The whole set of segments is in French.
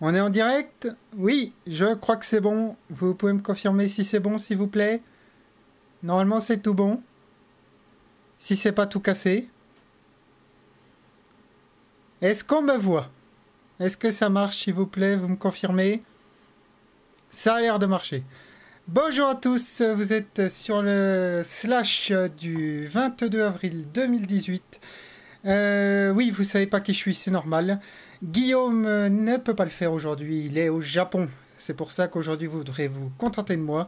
On est en direct? Oui, je crois que c'est bon. Vous pouvez me confirmer si c'est bon, s'il vous plaît? Normalement, c'est tout bon. Si c'est pas tout cassé. Est-ce qu'on me voit? Est-ce que ça marche, s'il vous plaît? Vous me confirmez? Ça a l'air de marcher. Bonjour à tous, vous êtes sur le slash du 22 avril 2018. Euh, oui, vous savez pas qui je suis, c'est normal. Guillaume euh, ne peut pas le faire aujourd'hui, il est au Japon. C'est pour ça qu'aujourd'hui vous devrez vous contenter de moi.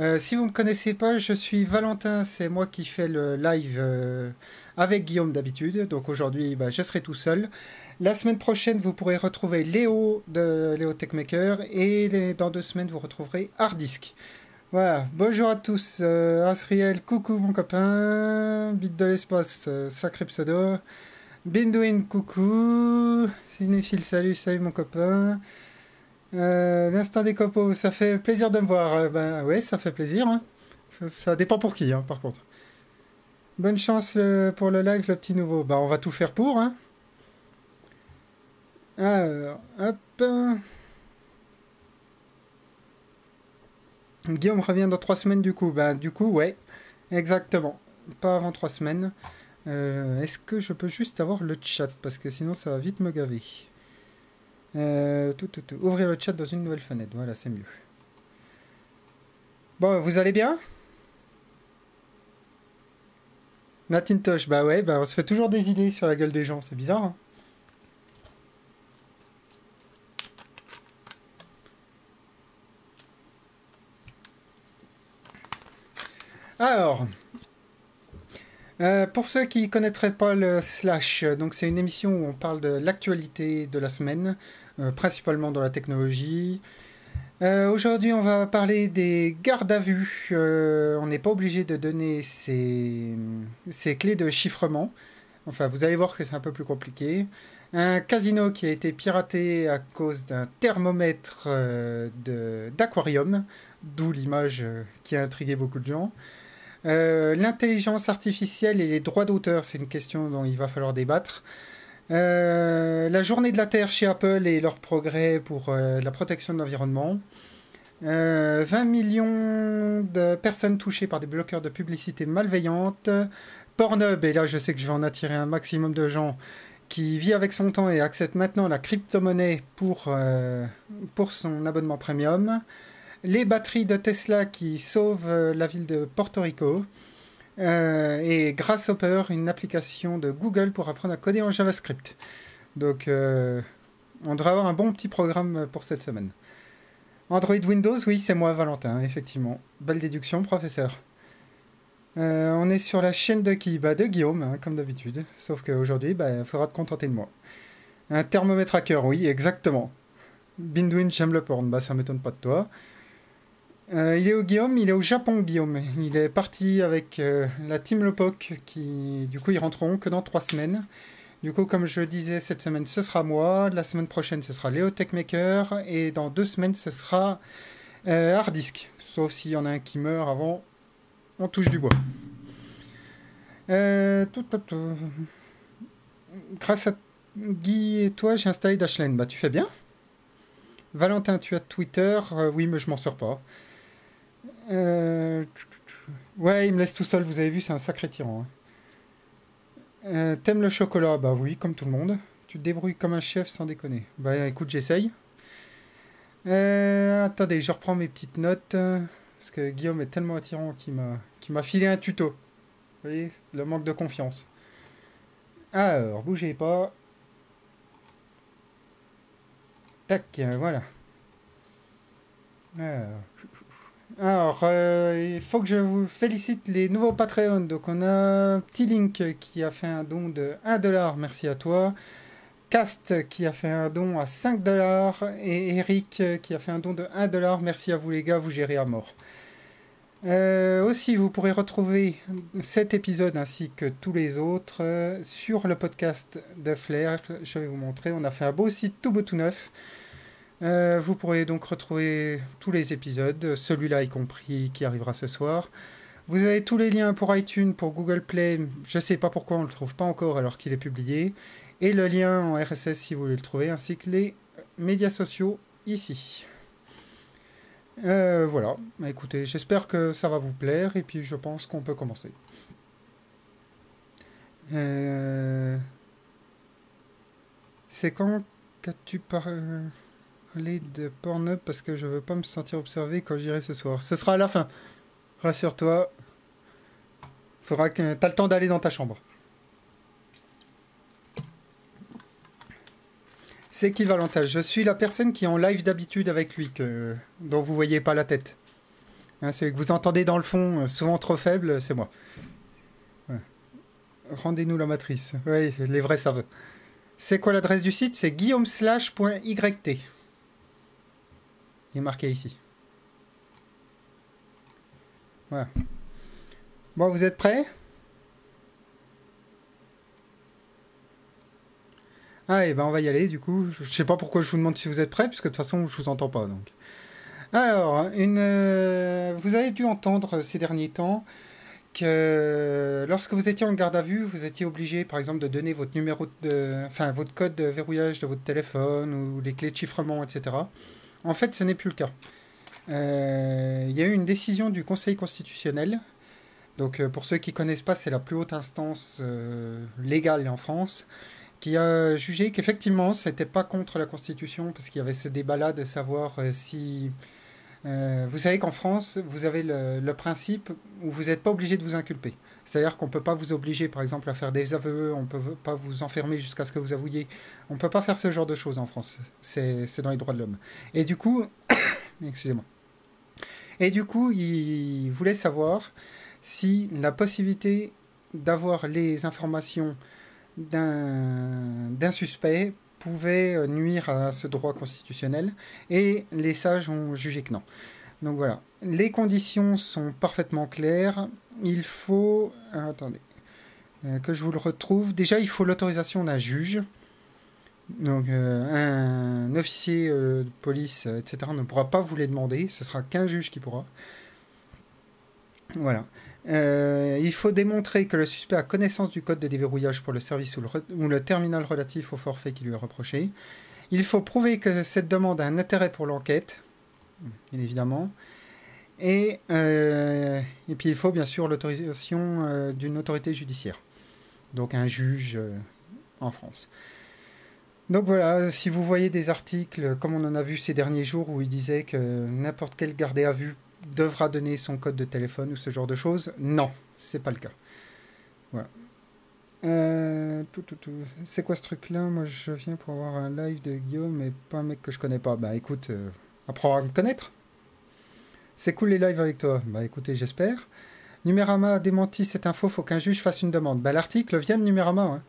Euh, si vous ne me connaissez pas, je suis Valentin, c'est moi qui fais le live avec Guillaume d'habitude. Donc aujourd'hui, bah, je serai tout seul. La semaine prochaine, vous pourrez retrouver Léo de Léo Techmaker et dans deux semaines, vous retrouverez Hardisk. Voilà, bonjour à tous. Asriel, coucou mon copain. Bit de l'espace, sacré pseudo. Bindouin, coucou. Cinéphile, salut, salut mon copain. Euh, l'instant des copeaux, ça fait plaisir de me voir. Euh, ben ouais, ça fait plaisir. Hein. Ça, dépend pour qui, hein, par contre. Bonne chance pour le live, le petit nouveau. Bah, on va tout faire pour. Hein. Alors, hop. Guillaume revient dans trois semaines du coup. Ben, du coup, ouais, exactement. Pas avant trois semaines. Euh, est-ce que je peux juste avoir le chat? Parce que sinon ça va vite me gaver. Euh, tout, tout. Ouvrir le chat dans une nouvelle fenêtre, voilà, c'est mieux. Bon, vous allez bien? Matintosh, bah ouais, bah on se fait toujours des idées sur la gueule des gens, c'est bizarre. Hein Alors, euh, pour ceux qui ne connaîtraient pas le Slash, donc c'est une émission où on parle de l'actualité de la semaine, euh, principalement dans la technologie. Euh, aujourd'hui, on va parler des gardes à vue. on n'est pas obligé de donner ces, clés de chiffrement. Enfin, vous allez voir que c'est un peu plus compliqué. Un casino qui a été piraté à cause d'un thermomètre d'aquarium, d'où l'image qui a intrigué beaucoup de gens. Euh, l'intelligence artificielle et les droits d'auteur, c'est une question dont il va falloir débattre. Euh, la journée de la Terre chez Apple et leurs progrès pour euh, la protection de l'environnement. 20 millions de personnes touchées par des bloqueurs de publicité malveillantes. Pornhub, et là je sais que je vais en attirer un maximum de gens, qui vit avec son temps et accepte maintenant la crypto-monnaie pour, pour son abonnement premium les batteries de Tesla qui sauvent euh, la ville de Porto Rico. Euh, et Grasshopper, une application de Google pour apprendre à coder en JavaScript. Donc, euh, on devrait avoir un bon petit programme pour cette semaine. Android Windows, oui, c'est moi, Valentin, effectivement. Belle déduction, professeur. on est sur la chaîne de qui? Bah, De Guillaume, hein, comme d'habitude. Sauf qu'aujourd'hui, bah, il faudra te contenter de moi. Un thermomètre à cœur, oui, exactement. Bindwin, j'aime le porn, bah ça m'étonne pas de toi. Euh, il est au Guillaume, il est au Japon Guillaume. Il est parti avec euh, la team Lopoc qui du coup ils rentreront que dans trois semaines. Du coup comme je disais cette semaine ce sera moi, la semaine prochaine ce sera Léo Techmaker et dans deux semaines ce sera euh, Hardisk. Sauf s'il y en a un qui meurt avant, on touche du bois. Grâce à Guy et toi j'ai installé Dashlane. Bah tu fais bien. Valentin, tu as Twitter Oui, mais je m'en sors pas. Euh, ouais, il me laisse tout seul, vous avez vu, c'est un sacré tyran. Hein. Euh, t'aimes le chocolat? Bah oui, comme tout le monde. Tu te débrouilles comme un chef sans déconner. Bah écoute, j'essaye. Euh, attendez, je reprends mes petites notes. Parce que Guillaume est tellement attirant qu'il m'a, m'a filé un tuto. Vous voyez, le manque de confiance. Alors, bougez pas. Tac, voilà. Alors, alors, euh, il faut que je vous félicite les nouveaux Patreons. Donc, on a Petit Link qui a fait un don de 1$, merci à toi. Cast qui a fait un don à 5$ et Eric qui a fait un don de 1$. Merci à vous les gars, vous gérez à mort. Euh, aussi, vous pourrez retrouver cet épisode ainsi que tous les autres euh, sur le podcast de Flair. Je vais vous montrer. On a fait un beau site tout beau tout neuf. Euh, vous pourrez donc retrouver tous les épisodes, celui-là y compris qui arrivera ce soir. Vous avez tous les liens pour iTunes, pour Google Play. Je ne sais pas pourquoi on ne le trouve pas encore alors qu'il est publié. Et le lien en RSS si vous voulez le trouver, ainsi que les médias sociaux ici. Euh, voilà, bah, écoutez, j'espère que ça va vous plaire et puis je pense qu'on peut commencer. Euh, c'est quand qu'as-tu parlé de Pornhub parce que je veux pas me sentir observé quand j'irai ce soir. Ce sera à la fin. Rassure-toi. Faudra que t'as le temps d'aller dans ta chambre. C'est qui Valentin Je suis la personne qui est en live d'habitude avec lui, que, dont vous voyez pas la tête. Hein, que vous entendez dans le fond, euh, souvent trop faible, c'est moi. Rendez-nous la matrice. Oui, les vrais savent. C'est quoi l'adresse du site? C'est guillaumeslash.yt. Il est marqué ici. Voilà. Bon, vous êtes prêts? Ah, et eh ben on va y aller du coup. Je sais pas pourquoi je vous demande si vous êtes prêts, puisque de toute façon je vous entends pas donc. Alors, une, euh, vous avez dû entendre ces derniers temps que lorsque vous étiez en garde à vue, vous étiez obligé par exemple de donner votre numéro de, enfin votre code de verrouillage de votre téléphone ou les clés de chiffrement, etc. En fait, ce n'est plus le cas. Euh, il y a eu une décision du Conseil constitutionnel. Donc, euh, pour ceux qui connaissent pas, c'est la plus haute instance légale en France qui a jugé qu'effectivement, ce n'était pas contre la Constitution, parce qu'il y avait ce débat-là de savoir euh, si... Euh, vous savez qu'en France, vous avez le, principe où vous n'êtes pas obligé de vous inculper. C'est-à-dire qu'on ne peut pas vous obliger, par exemple, à faire des aveux, on ne peut pas vous enfermer jusqu'à ce que vous avouiez. On ne peut pas faire ce genre de choses en France. C'est dans les droits de l'homme. Et du coup, excusez-moi. Et du coup, il voulait savoir si la possibilité d'avoir les informations d'un suspect pouvait euh, nuire à ce droit constitutionnel et les sages ont jugé que non. Donc voilà, les conditions sont parfaitement claires. Il faut... Euh, attendez, euh, que je vous le retrouve. Déjà, il faut l'autorisation d'un juge. Donc un officier de police, etc., ne pourra pas vous les demander. Ce sera qu'un juge qui pourra. Voilà. Euh, il faut démontrer que le suspect a connaissance du code de déverrouillage pour le service ou le, terminal relatif au forfait qui lui est reproché. Il faut prouver que cette demande a un intérêt pour l'enquête, bien évidemment. Et, euh, et, puis il faut bien sûr l'autorisation euh, d'une autorité judiciaire, donc un juge en France. Donc voilà, si vous voyez des articles comme on en a vu ces derniers jours où il disait que n'importe quel gardé à vue devra donner son code de téléphone ou ce genre de choses. Non, c'est pas le cas. Voilà. Euh, tout, tout, tout. C'est quoi ce truc-là? Moi, je viens pour avoir un live de Guillaume, mais pas un mec que je connais pas. Bah écoute, euh, apprends à me connaître. C'est cool les lives avec toi. Bah écoutez, j'espère. Numérama démenti cette info, faut qu'un juge fasse une demande. Bah l'article vient de Numérama.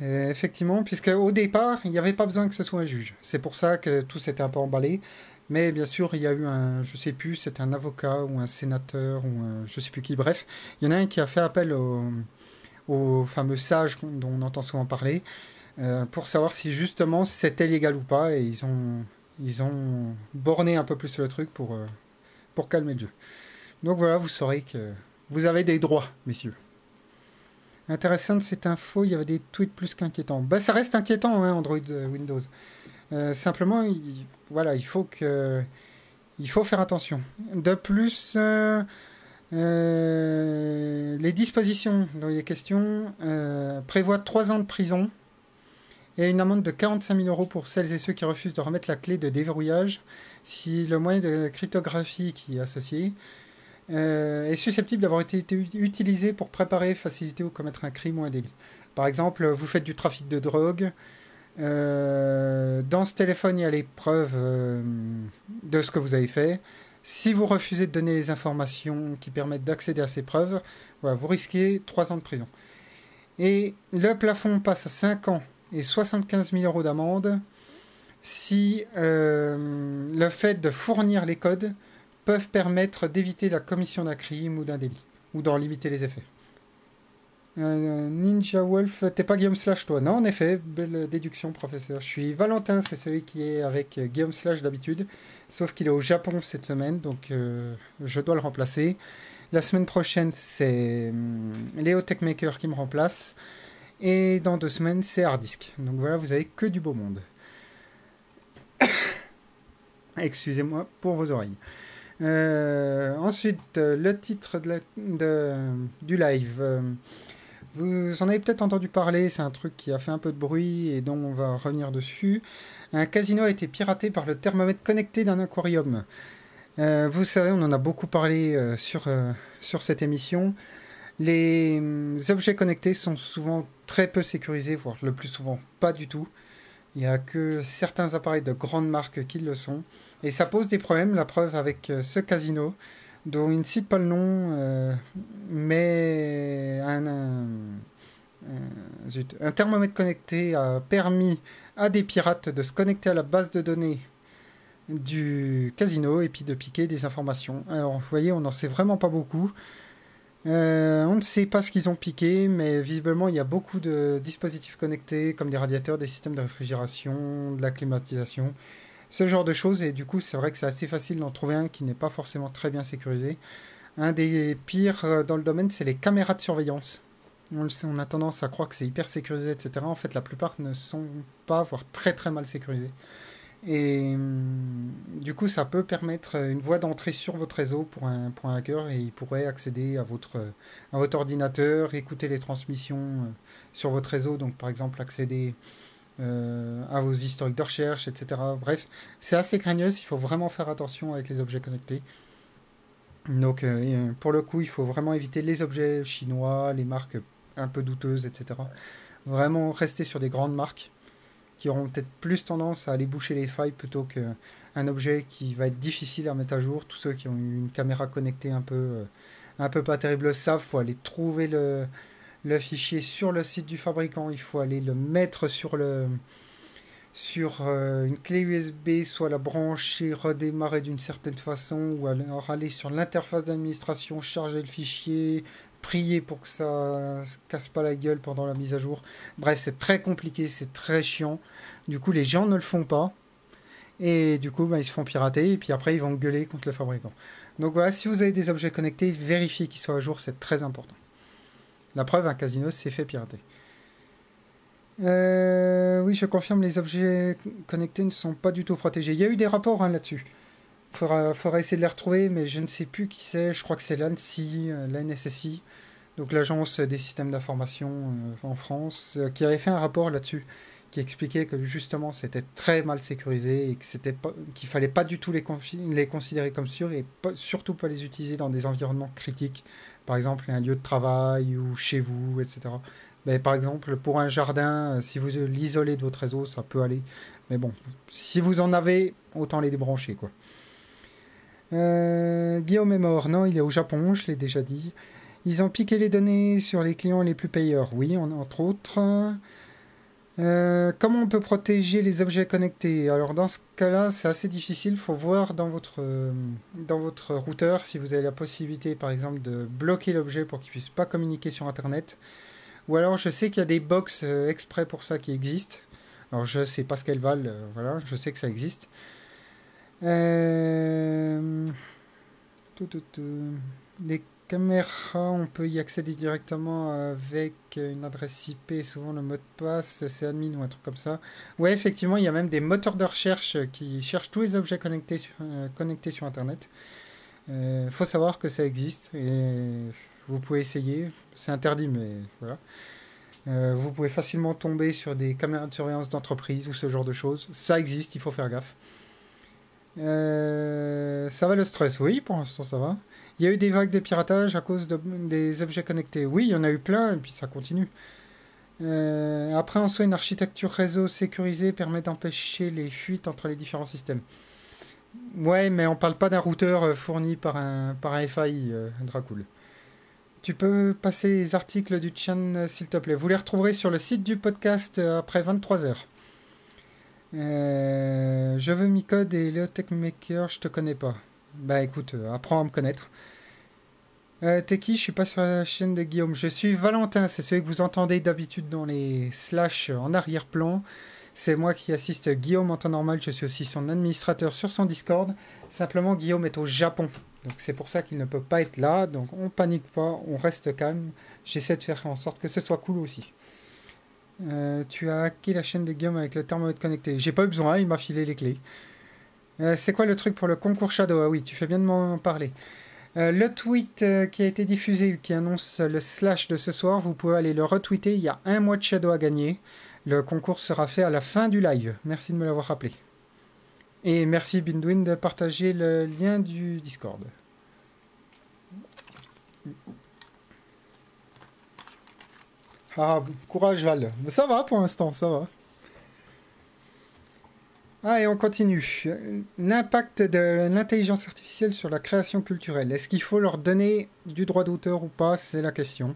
Hein. effectivement, puisque au départ, il n'y avait pas besoin que ce soit un juge. C'est pour ça que tout s'était un peu emballé. Mais bien sûr, il y a eu un, je sais plus, c'est un avocat ou un sénateur ou un, je sais plus qui, bref, il y en a un qui a fait appel au, au fameux sage dont on entend souvent parler euh, pour savoir si justement c'était légal ou pas et ils ont, ils ont borné un peu plus le truc pour, euh, pour calmer le jeu. Donc voilà, vous saurez que vous avez des droits, messieurs. Intéressante cette info, il y avait des tweets plus qu'inquiétants. Ben, ça reste inquiétant, hein, Android euh, Windows. simplement, il, voilà, il faut que il faut faire attention. De plus, euh, euh, les dispositions dont il est question euh, prévoient 3 ans de prison et une amende de 45 000 euros pour celles et ceux qui refusent de remettre la clé de déverrouillage si le moyen de cryptographie qui est associé est susceptible d'avoir été utilisé pour préparer, faciliter ou commettre un crime ou un délit. Par exemple, vous faites du trafic de drogue, euh, dans ce téléphone, il y a les preuves euh, de ce que vous avez fait. Si vous refusez de donner les informations qui permettent d'accéder à ces preuves, vous risquez 3 ans de prison. Et le plafond passe à 5 ans et 75 000 euros d'amende si euh, le fait de fournir les codes peuvent permettre d'éviter la commission d'un crime ou d'un délit, ou d'en limiter les effets. Euh, Ninja Wolf, t'es pas Guillaume Slash toi? Non, en effet, belle déduction, professeur. Je suis Valentin, c'est celui qui est avec Guillaume Slash d'habitude, sauf qu'il est au Japon cette semaine, donc euh, je dois le remplacer. La semaine prochaine, c'est hum, Léo Techmaker qui me remplace, et dans deux semaines, c'est Hardisk. Donc voilà, vous avez que du beau monde. Excusez-moi pour vos oreilles. Euh, ensuite, le titre de du live. Vous en avez peut-être entendu parler, c'est un truc qui a fait un peu de bruit et dont on va revenir dessus. Un casino a été piraté par le thermomètre connecté d'un aquarium. Euh, vous savez, on en a beaucoup parlé euh, sur, euh, sur cette émission. Les objets connectés sont souvent très peu sécurisés, voire le plus souvent pas du tout. Il n'y a que certains appareils de grandes marques qui le sont. Et ça pose des problèmes, la preuve avec ce casino dont il ne cite pas le nom, euh, mais un, un, thermomètre connecté a permis à des pirates de se connecter à la base de données du casino et puis de piquer des informations. Alors, vous voyez, on n'en sait vraiment pas beaucoup. Euh, on ne sait pas ce qu'ils ont piqué, mais visiblement, il y a beaucoup de dispositifs connectés, comme des radiateurs, des systèmes de réfrigération, de la climatisation, ce genre de choses. Et du coup, c'est vrai que c'est assez facile d'en trouver un qui n'est pas forcément très bien sécurisé. Un des pires euh, dans le domaine, c'est les caméras de surveillance. On, a tendance à croire que c'est hyper sécurisé, etc. En fait, la plupart ne sont pas, voire très très mal sécurisés. Et hum, du coup, ça peut permettre une voie d'entrée sur votre réseau pour un, pour hacker et il pourrait accéder à votre, à votre ordinateur, écouter les transmissions euh, sur votre réseau. Donc, par exemple, accéder euh, à vos historiques de recherche, etc. Bref, c'est assez craigneuse, il faut vraiment faire attention avec les objets connectés. Donc euh, pour le coup, il faut vraiment éviter les objets chinois, les marques un peu douteuses, etc. Vraiment rester sur des grandes marques auront peut-être plus tendance à aller boucher les failles plutôt qu'un objet qui va être difficile à mettre à jour. Tous ceux qui ont une caméra connectée un peu, euh, un peu pas terrible savent, faut aller trouver le, le fichier sur le site du fabricant, il faut aller le mettre sur le sur euh, une clé USB, soit la brancher, redémarrer d'une certaine façon, ou alors aller sur l'interface d'administration, charger le fichier, prier pour que ça se casse pas la gueule pendant la mise à jour. Bref, c'est très compliqué, c'est très chiant. Du coup, les gens ne le font pas. Et du coup, bah, ils se font pirater, et puis après, ils vont gueuler contre le fabricant. Donc voilà, si vous avez des objets connectés, vérifiez qu'ils soient à jour, c'est très important. La preuve, un casino s'est fait pirater. Euh, oui, je confirme, les objets connectés ne sont pas du tout protégés. Il y a eu des rapports hein, là-dessus. Il faudra, essayer de les retrouver, mais je ne sais plus qui c'est. Je crois que c'est l'ANSI, euh, l'ANSSI, donc l'Agence des systèmes d'information euh, en France, qui avait fait un rapport là-dessus, qui expliquait que justement c'était très mal sécurisé et que c'était qu'il fallait pas du tout les, considérer comme sûrs et surtout pas les utiliser dans des environnements critiques par exemple un lieu de travail ou chez vous, etc. Mais par exemple, pour un jardin, euh, si vous l'isolez de votre réseau, ça peut aller. Mais bon, si vous en avez, autant les débrancher, quoi. Euh, Guillaume est mort. Non, il est au Japon, je l'ai déjà dit. Ils ont piqué les données sur les clients les plus payeurs. Oui, entre autres. Euh, comment on peut protéger les objets connectés? Alors dans ce cas-là, c'est assez difficile. Il faut voir dans votre, euh, dans votre routeur si vous avez la possibilité, par exemple, de bloquer l'objet pour qu'il ne puisse pas communiquer sur Internet. Ou alors, je sais qu'il y a des box euh, exprès pour ça qui existent. Alors, je ne sais pas ce qu'elles valent. voilà, je sais que ça existe. Tout, tout, tout. Caméra, on peut y accéder directement avec une adresse IP, souvent le mot de passe, c'est admin ou un truc comme ça. Ouais, effectivement, il y a même des moteurs de recherche qui cherchent tous les objets connectés sur, euh, Internet. Il euh, faut savoir que ça existe et vous pouvez essayer. C'est interdit, mais voilà. Euh, vous pouvez facilement tomber sur des caméras de surveillance d'entreprise ou ce genre de choses. Ça existe, il faut faire gaffe. ça va le stress? Oui, pour l'instant ça va. Il y a eu des vagues de piratage à cause des objets connectés. Oui, il y en a eu plein, et puis ça continue. Euh, après, en soi, une architecture réseau sécurisée permet d'empêcher les fuites entre les différents systèmes. Ouais, mais on parle pas d'un routeur euh, fourni par un, par un FAI, euh, Dracul. Tu peux passer les articles du chan, s'il te plaît. Vous les retrouverez sur le site du podcast après 23 heures. je veux Micode et Leotech Maker, je te connais pas. Bah écoute, euh, apprends à me connaître. Euh, T'es qui? Je suis pas sur la chaîne de Guillaume. Je suis Valentin, c'est celui que vous entendez d'habitude dans les slash en arrière-plan. C'est moi qui assiste Guillaume en temps normal. Je suis aussi son administrateur sur son Discord. Simplement, Guillaume est au Japon. Donc c'est pour ça qu'il ne peut pas être là. Donc on panique pas, on reste calme. J'essaie de faire en sorte que ce soit cool aussi. Euh, tu as hacké la chaîne de Guillaume avec le thermomètre connecté. J'ai pas eu besoin, il m'a filé les clés. Euh, c'est quoi le truc pour le concours Shadow? Ah oui, tu fais bien de m'en parler. Euh, le tweet qui a été diffusé, qui annonce le slash de ce soir, vous pouvez aller le retweeter. Il y a un mois de Shadow à gagner. Le concours sera fait à la fin du live. Merci de me l'avoir rappelé. Et merci Bindwin de partager le lien du Discord. Ah, courage Val. Ça va pour l'instant, ça va. Ah, et on continue. L'impact de l'intelligence artificielle sur la création culturelle. Est-ce qu'il faut leur donner du droit d'auteur ou pas? C'est la question.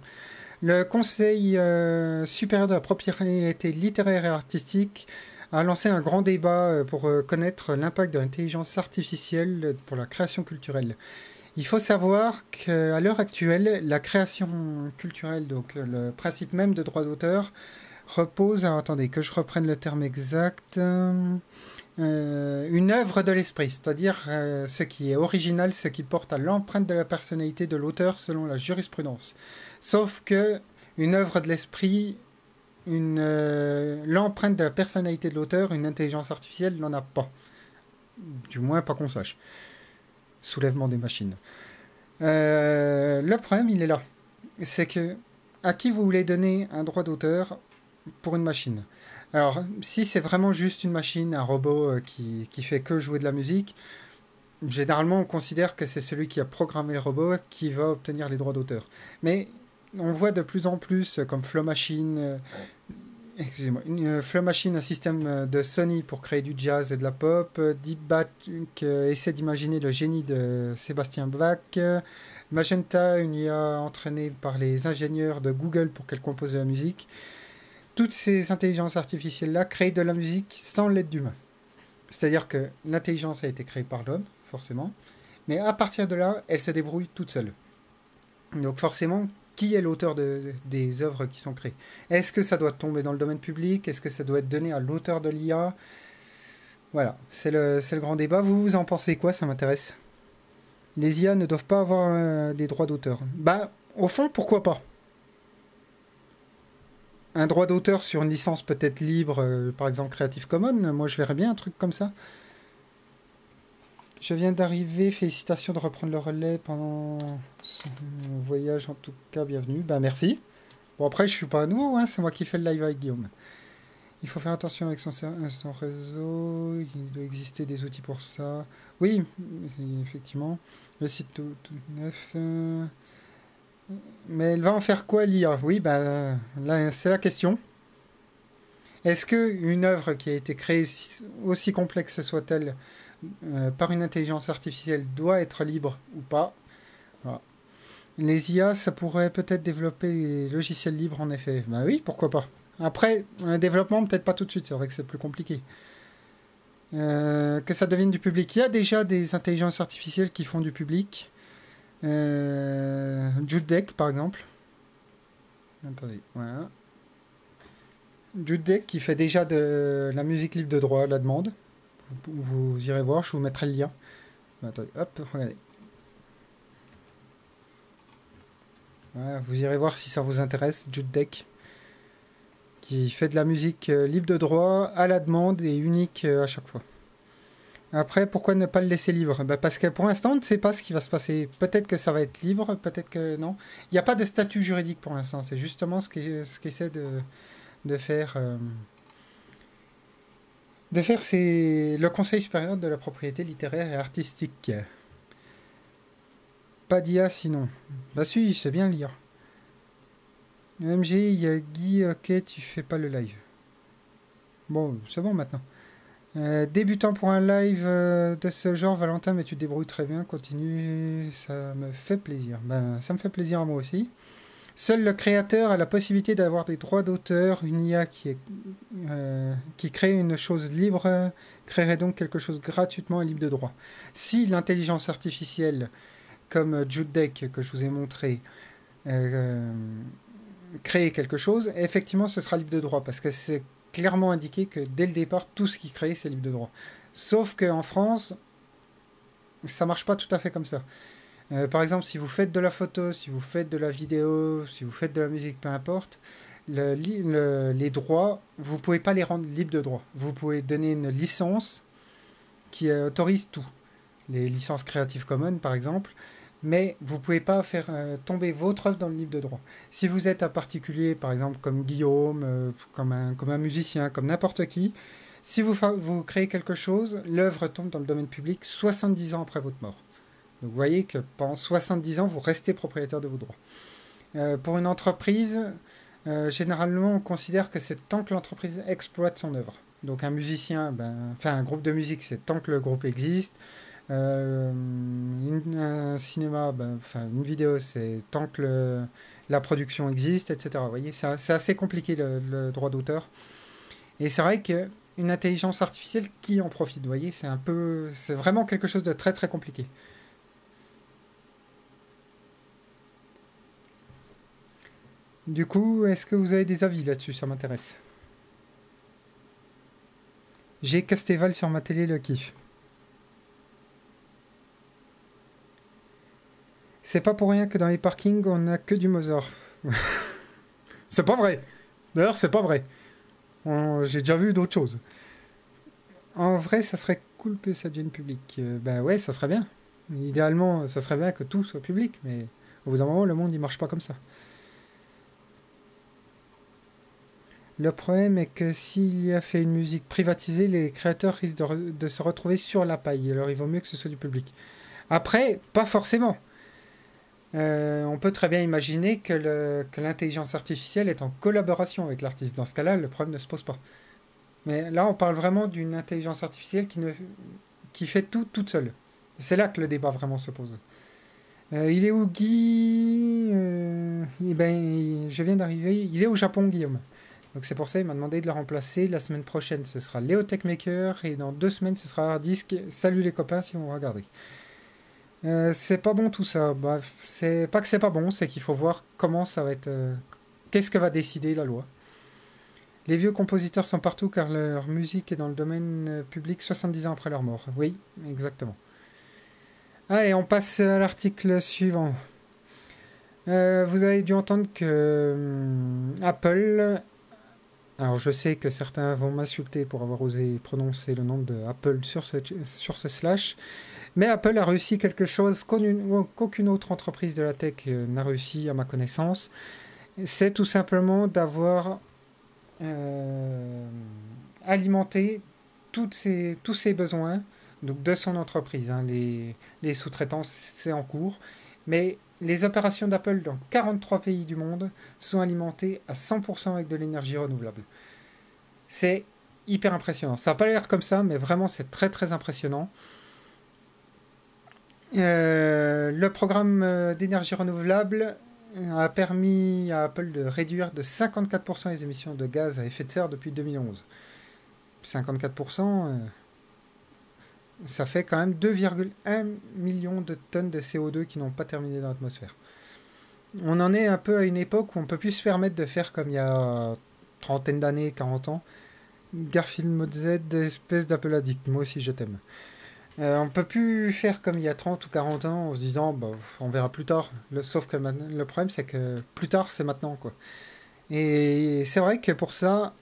Le Conseil euh, supérieur de la propriété littéraire et artistique a lancé un grand débat euh, pour euh, connaître l'impact de l'intelligence artificielle pour la création culturelle. Il faut savoir qu'à l'heure actuelle, la création culturelle, donc le principe même de droit d'auteur, repose, attendez que je reprenne le terme exact, euh, une œuvre de l'esprit, c'est-à-dire euh, ce qui est original, ce qui porte à l'empreinte de la personnalité de l'auteur selon la jurisprudence. Sauf que une œuvre de l'esprit, euh, l'empreinte de la personnalité de l'auteur, une intelligence artificielle n'en a pas. Du moins pas qu'on sache soulèvement des machines. Le problème, il est là. C'est que à qui vous voulez donner un droit d'auteur pour une machine? Alors, si c'est vraiment juste une machine, un robot euh, qui, qui fait que jouer de la musique, généralement on considère que c'est celui qui a programmé le robot qui va obtenir les droits d'auteur. Mais on voit de plus en plus, comme Flow Machine, euh, excusez-moi, euh, Flow Machine, un système euh, de Sony pour créer du jazz et de la pop. Euh, Deep Back essaie d'imaginer le génie de Sébastien Bach. Magenta, une IA entraînée par les ingénieurs de Google pour qu'elle compose de la musique. Toutes ces intelligences artificielles-là créent de la musique sans l'aide d'humain. C'est-à-dire que l'intelligence a été créée par l'homme, forcément, mais à partir de là, elle se débrouille toute seule. Donc forcément, qui est l'auteur de, des œuvres qui sont créées? Est-ce que ça doit tomber dans le domaine public? Est-ce que ça doit être donné à l'auteur de l'IA Voilà, c'est le, grand débat. Vous, vous en pensez quoi? Ça m'intéresse. Les IA ne doivent pas avoir euh, des droits d'auteur. Bah, au fond, pourquoi pas? Un droit d'auteur sur une licence peut-être libre, euh, par exemple Creative Commons, moi je verrais bien un truc comme ça. Je viens d'arriver, félicitations de reprendre le relais pendant son voyage, en tout cas, bienvenue. Ben merci. Bon, après, je suis pas à nouveau, hein, c'est moi qui fais le live avec Guillaume. Il faut faire attention avec son, son réseau, il doit exister des outils pour ça. Oui, effectivement, le site tout, neuf. Euh, mais elle va en faire quoi l'IA Oui, ben là, c'est la question. Est-ce qu'une œuvre qui a été créée, aussi complexe soit-elle, euh, par une intelligence artificielle doit être libre ou pas? Les IA, ça pourrait peut-être développer les logiciels libres en effet. Ben oui, pourquoi pas. Après, un développement, peut-être pas tout de suite, c'est vrai que c'est plus compliqué. Euh, que ça devienne du public. Il y a déjà des intelligences artificielles qui font du public. Euh, Judeck, par exemple. Attendez, voilà. Judeck qui fait déjà de la musique libre de droit à la demande. Vous, irez voir, je vous mettrai le lien. Attendez, hop, regardez. vous irez voir si ça vous intéresse, Jude Deck, qui fait de la musique euh, libre de droit à la demande et unique euh, à chaque fois. Après, pourquoi ne pas le laisser libre? Ben Parce que pour l'instant, on ne sait pas ce qui va se passer. Peut-être que ça va être libre, peut-être que non. Il n'y a pas de statut juridique pour l'instant. C'est justement ce qu'essaie ce de, de, faire euh, de faire c'est le Conseil supérieur de la propriété littéraire et artistique. Pas d'IA sinon. Bah si, c'est bien lire. MG, il y a Guy, ok, tu fais pas le live. Bon, c'est bon maintenant. Euh, débutant pour un live euh, de ce genre, Valentin, mais tu débrouilles très bien, continue, ça me fait plaisir. Ben, ça me fait plaisir à moi aussi. Seul le créateur a la possibilité d'avoir des droits d'auteur. Une IA qui, euh, qui crée une chose libre créerait donc quelque chose gratuitement et libre de droit. Si l'intelligence artificielle, comme Jude Deck que je vous ai montré, crée quelque chose, effectivement ce sera libre de droit parce que c'est clairement indiqué que dès le départ, tout ce qui crée, c'est libre de droit. Sauf qu'en France, ça marche pas tout à fait comme ça. Euh, par exemple, si vous faites de la photo, si vous faites de la vidéo, si vous faites de la musique, peu importe, les droits, vous pouvez pas les rendre libres de droit. Vous pouvez donner une licence qui autorise tout. Les licences Creative Commons, par exemple, mais vous ne pouvez pas faire euh, tomber votre œuvre dans le livre de droit. Si vous êtes un particulier, par exemple comme Guillaume, euh, comme, un, musicien, comme n'importe qui, si vous, vous créez quelque chose, l'œuvre tombe dans le domaine public 70 ans après votre mort. Donc vous voyez que pendant 70 ans, vous restez propriétaire de vos droits. Euh, pour une entreprise, généralement, on considère que c'est tant que l'entreprise exploite son œuvre. Donc un musicien, ben, enfin un groupe de musique, c'est tant que le groupe existe. Euh, un cinéma, ben, enfin une vidéo, c'est tant que la production existe, etc. Vous voyez, c'est assez compliqué le, droit d'auteur. Et c'est vrai qu'une intelligence artificielle qui en profite, vous voyez, c'est un peu, c'est vraiment quelque chose de très très compliqué. Du coup, est-ce que vous avez des avis là-dessus? Ça m'intéresse. J'ai Casteval sur ma télé, le kiff. C'est pas pour rien que dans les parkings, on n'a que du Mozart. c'est pas vrai. D'ailleurs, c'est pas vrai. J'ai déjà vu d'autres choses. En vrai, ça serait cool que ça devienne public. Euh, ben ouais, ça serait bien. Idéalement, ça serait bien que tout soit public, mais au bout d'un moment, le monde, il marche pas comme ça. Le problème est que s'il y a fait une musique privatisée, les créateurs risquent de, de, se retrouver sur la paille. Alors il vaut mieux que ce soit du public. Après, pas forcément. Euh, on peut très bien imaginer que l'intelligence artificielle est en collaboration avec l'artiste. Dans ce cas-là, le problème ne se pose pas. Mais là, on parle vraiment d'une intelligence artificielle qui, fait tout toute seule. C'est là que le débat vraiment se pose. Euh, il est où Guy? Euh, eh ben, Je viens d'arriver. Il est au Japon, Guillaume. Donc c'est pour ça qu'il m'a demandé de le remplacer. La semaine prochaine, ce sera Léo Techmaker. Et dans deux semaines, ce sera Hardisk. Salut les copains si vous regardez. Euh, c'est pas bon tout ça. Bref, c'est pas que c'est pas bon, c'est qu'il faut voir comment ça va être. Euh, qu'est-ce que va décider la loi. Les vieux compositeurs sont partout car leur musique est dans le domaine euh, public 70 ans après leur mort. Oui, exactement. Allez, on passe à l'article suivant. vous avez dû entendre que Apple. Alors je sais que certains vont m'insulter pour avoir osé prononcer le nom de Apple sur ce, slash. Mais Apple a réussi quelque chose qu'aucune autre entreprise de la tech euh, n'a réussi à ma connaissance. C'est tout simplement d'avoir euh, alimenté tous ses besoins de son entreprise. Hein. Les, les sous-traitances, c'est en cours. Mais les opérations d'Apple dans 43 pays du monde sont alimentées à 100% avec de l'énergie renouvelable. C'est hyper impressionnant. Ça n'a pas l'air comme ça, mais vraiment c'est très très impressionnant. Euh, le programme euh, d'énergie renouvelable a permis à Apple de réduire de 54% les émissions de gaz à effet de serre depuis 2011. 54%, euh, ça fait quand même 2,1 millions de tonnes de CO2 qui n'ont pas terminé dans l'atmosphère. On en est un peu à une époque où on peut plus se permettre de faire comme il y a trentaine d'années, 40 ans. Garfield Mode Z, espèce d'Apple addict. Moi aussi, je t'aime. Euh, on ne peut plus faire comme il y a 30 ou 40 ans en se disant bah, on verra plus tard. Sauf que le problème c'est que plus tard c'est maintenant quoi. Et c'est vrai que pour ça,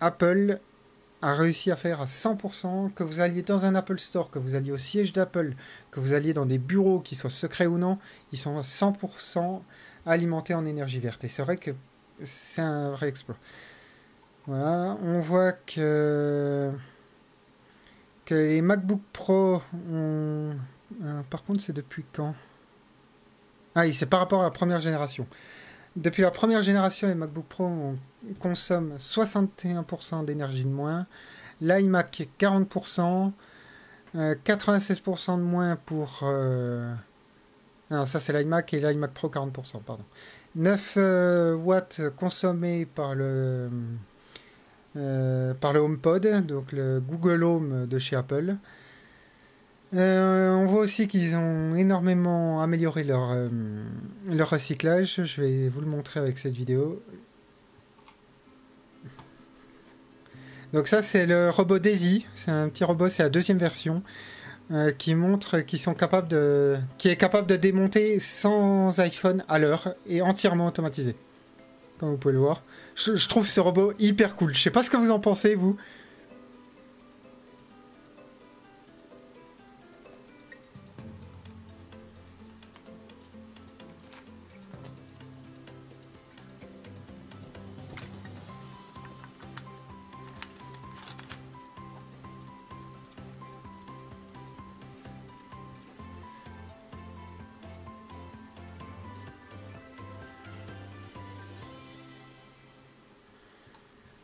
Apple a réussi à faire à 100% que vous alliez dans un Apple Store, que vous alliez au siège d'Apple, que vous alliez dans des bureaux qui soient secrets ou non, ils sont à 100% alimentés en énergie verte. Et c'est vrai que c'est un vrai exploit. Voilà, on voit que les MacBook Pro ont... Euh, par contre, c'est depuis quand? Ah c'est par rapport à la première génération. Depuis la première génération, les MacBook Pro consomment 61% d'énergie de moins. L'iMac 40%. 96% de moins pour... Euh... Non, ça c'est l'iMac et l'iMac Pro 40%, pardon. 9 euh, watts consommés par le euh, par le HomePod, donc le Google Home de chez Apple. Euh, on voit aussi qu'ils ont énormément amélioré leur, euh, leur recyclage. Je vais vous le montrer avec cette vidéo. Donc ça c'est le robot Daisy, c'est un petit robot, c'est la deuxième version qui montre qu'ils sont capables de, qui est capable de démonter sans iPhone à l'heure et entièrement automatisé. comme vous pouvez le voir. Je, je trouve ce robot hyper cool. Je sais pas ce que vous en pensez, vous.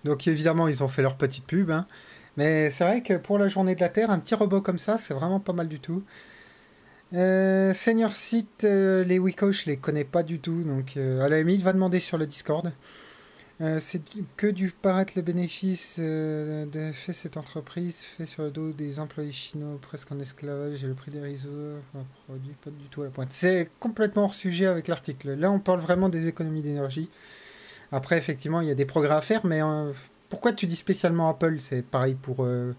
Donc évidemment, ils ont fait leur petite pub. hein. Mais c'est vrai que pour la journée de la Terre, un petit robot comme ça, c'est vraiment pas mal du tout. Euh, Senior Site, euh, les Wiko, je les connais pas du tout. Donc euh, à la limite, va demander sur le Discord. Euh, c'est que du paraître le bénéfice de fait cette entreprise fait sur le dos des employés chinois presque en esclavage et le prix des réseaux produit pas du tout à la pointe. C'est complètement hors sujet avec l'article. Là, on parle vraiment des économies d'énergie. Après, effectivement, il y a des progrès à faire, mais euh, pourquoi tu dis spécialement Apple? C'est pareil pour, euh,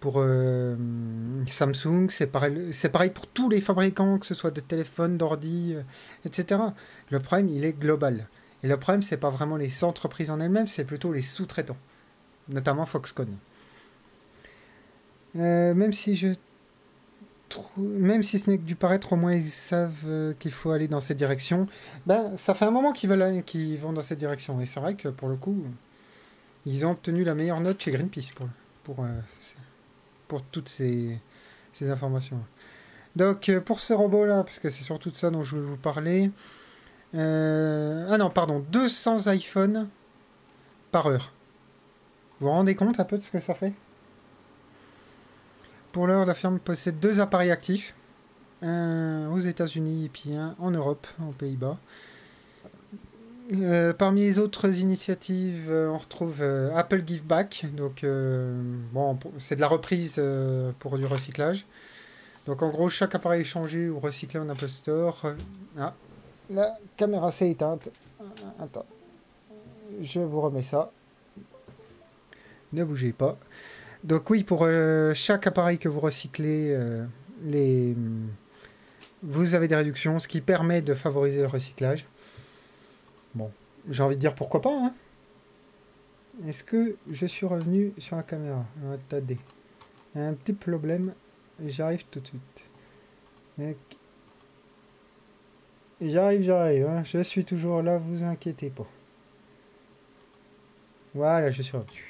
pour euh, Samsung, c'est pareil, pareil pour tous les fabricants, que ce soit de téléphones, d'ordi, etc. Le problème, il est global. Et le problème, c'est pas vraiment les entreprises en elles-mêmes, c'est plutôt les sous-traitants, notamment Foxconn. Même si je même si ce n'est que du paraître, au moins ils savent euh, qu'il faut aller dans cette direction. Ben, ça fait un moment qu'ils veulent qu'ils vont dans cette direction. Et c'est vrai que pour le coup, ils ont obtenu la meilleure note chez Greenpeace pour, pour, euh, pour toutes ces, ces informations. Donc euh, pour ce robot-là, parce que c'est surtout de ça dont je voulais vous parler. ah non, pardon, 200 iPhones par heure. Vous vous rendez compte un peu de ce que ça fait? Pour l'heure, la firme possède deux appareils actifs. Un aux États-Unis et puis un en Europe, aux Pays-Bas. Euh, parmi les autres initiatives, euh, on retrouve euh, Apple Give Back. Donc, bon, c'est de la reprise pour du recyclage. Donc, en gros, chaque appareil échangé ou recyclé en Apple Store. ah, la caméra s'est éteinte. Je vous remets ça. Ne bougez pas. Donc, oui, pour euh, chaque appareil que vous recyclez, euh, les, vous avez des réductions, ce qui permet de favoriser le recyclage. Bon, j'ai envie de dire pourquoi pas. Hein. Est-ce que je suis revenu sur la caméra? Attendez. Un petit problème. J'arrive tout de suite. J'arrive, j'arrive. hein. Je suis toujours là, vous inquiétez pas. Voilà, je suis revenu.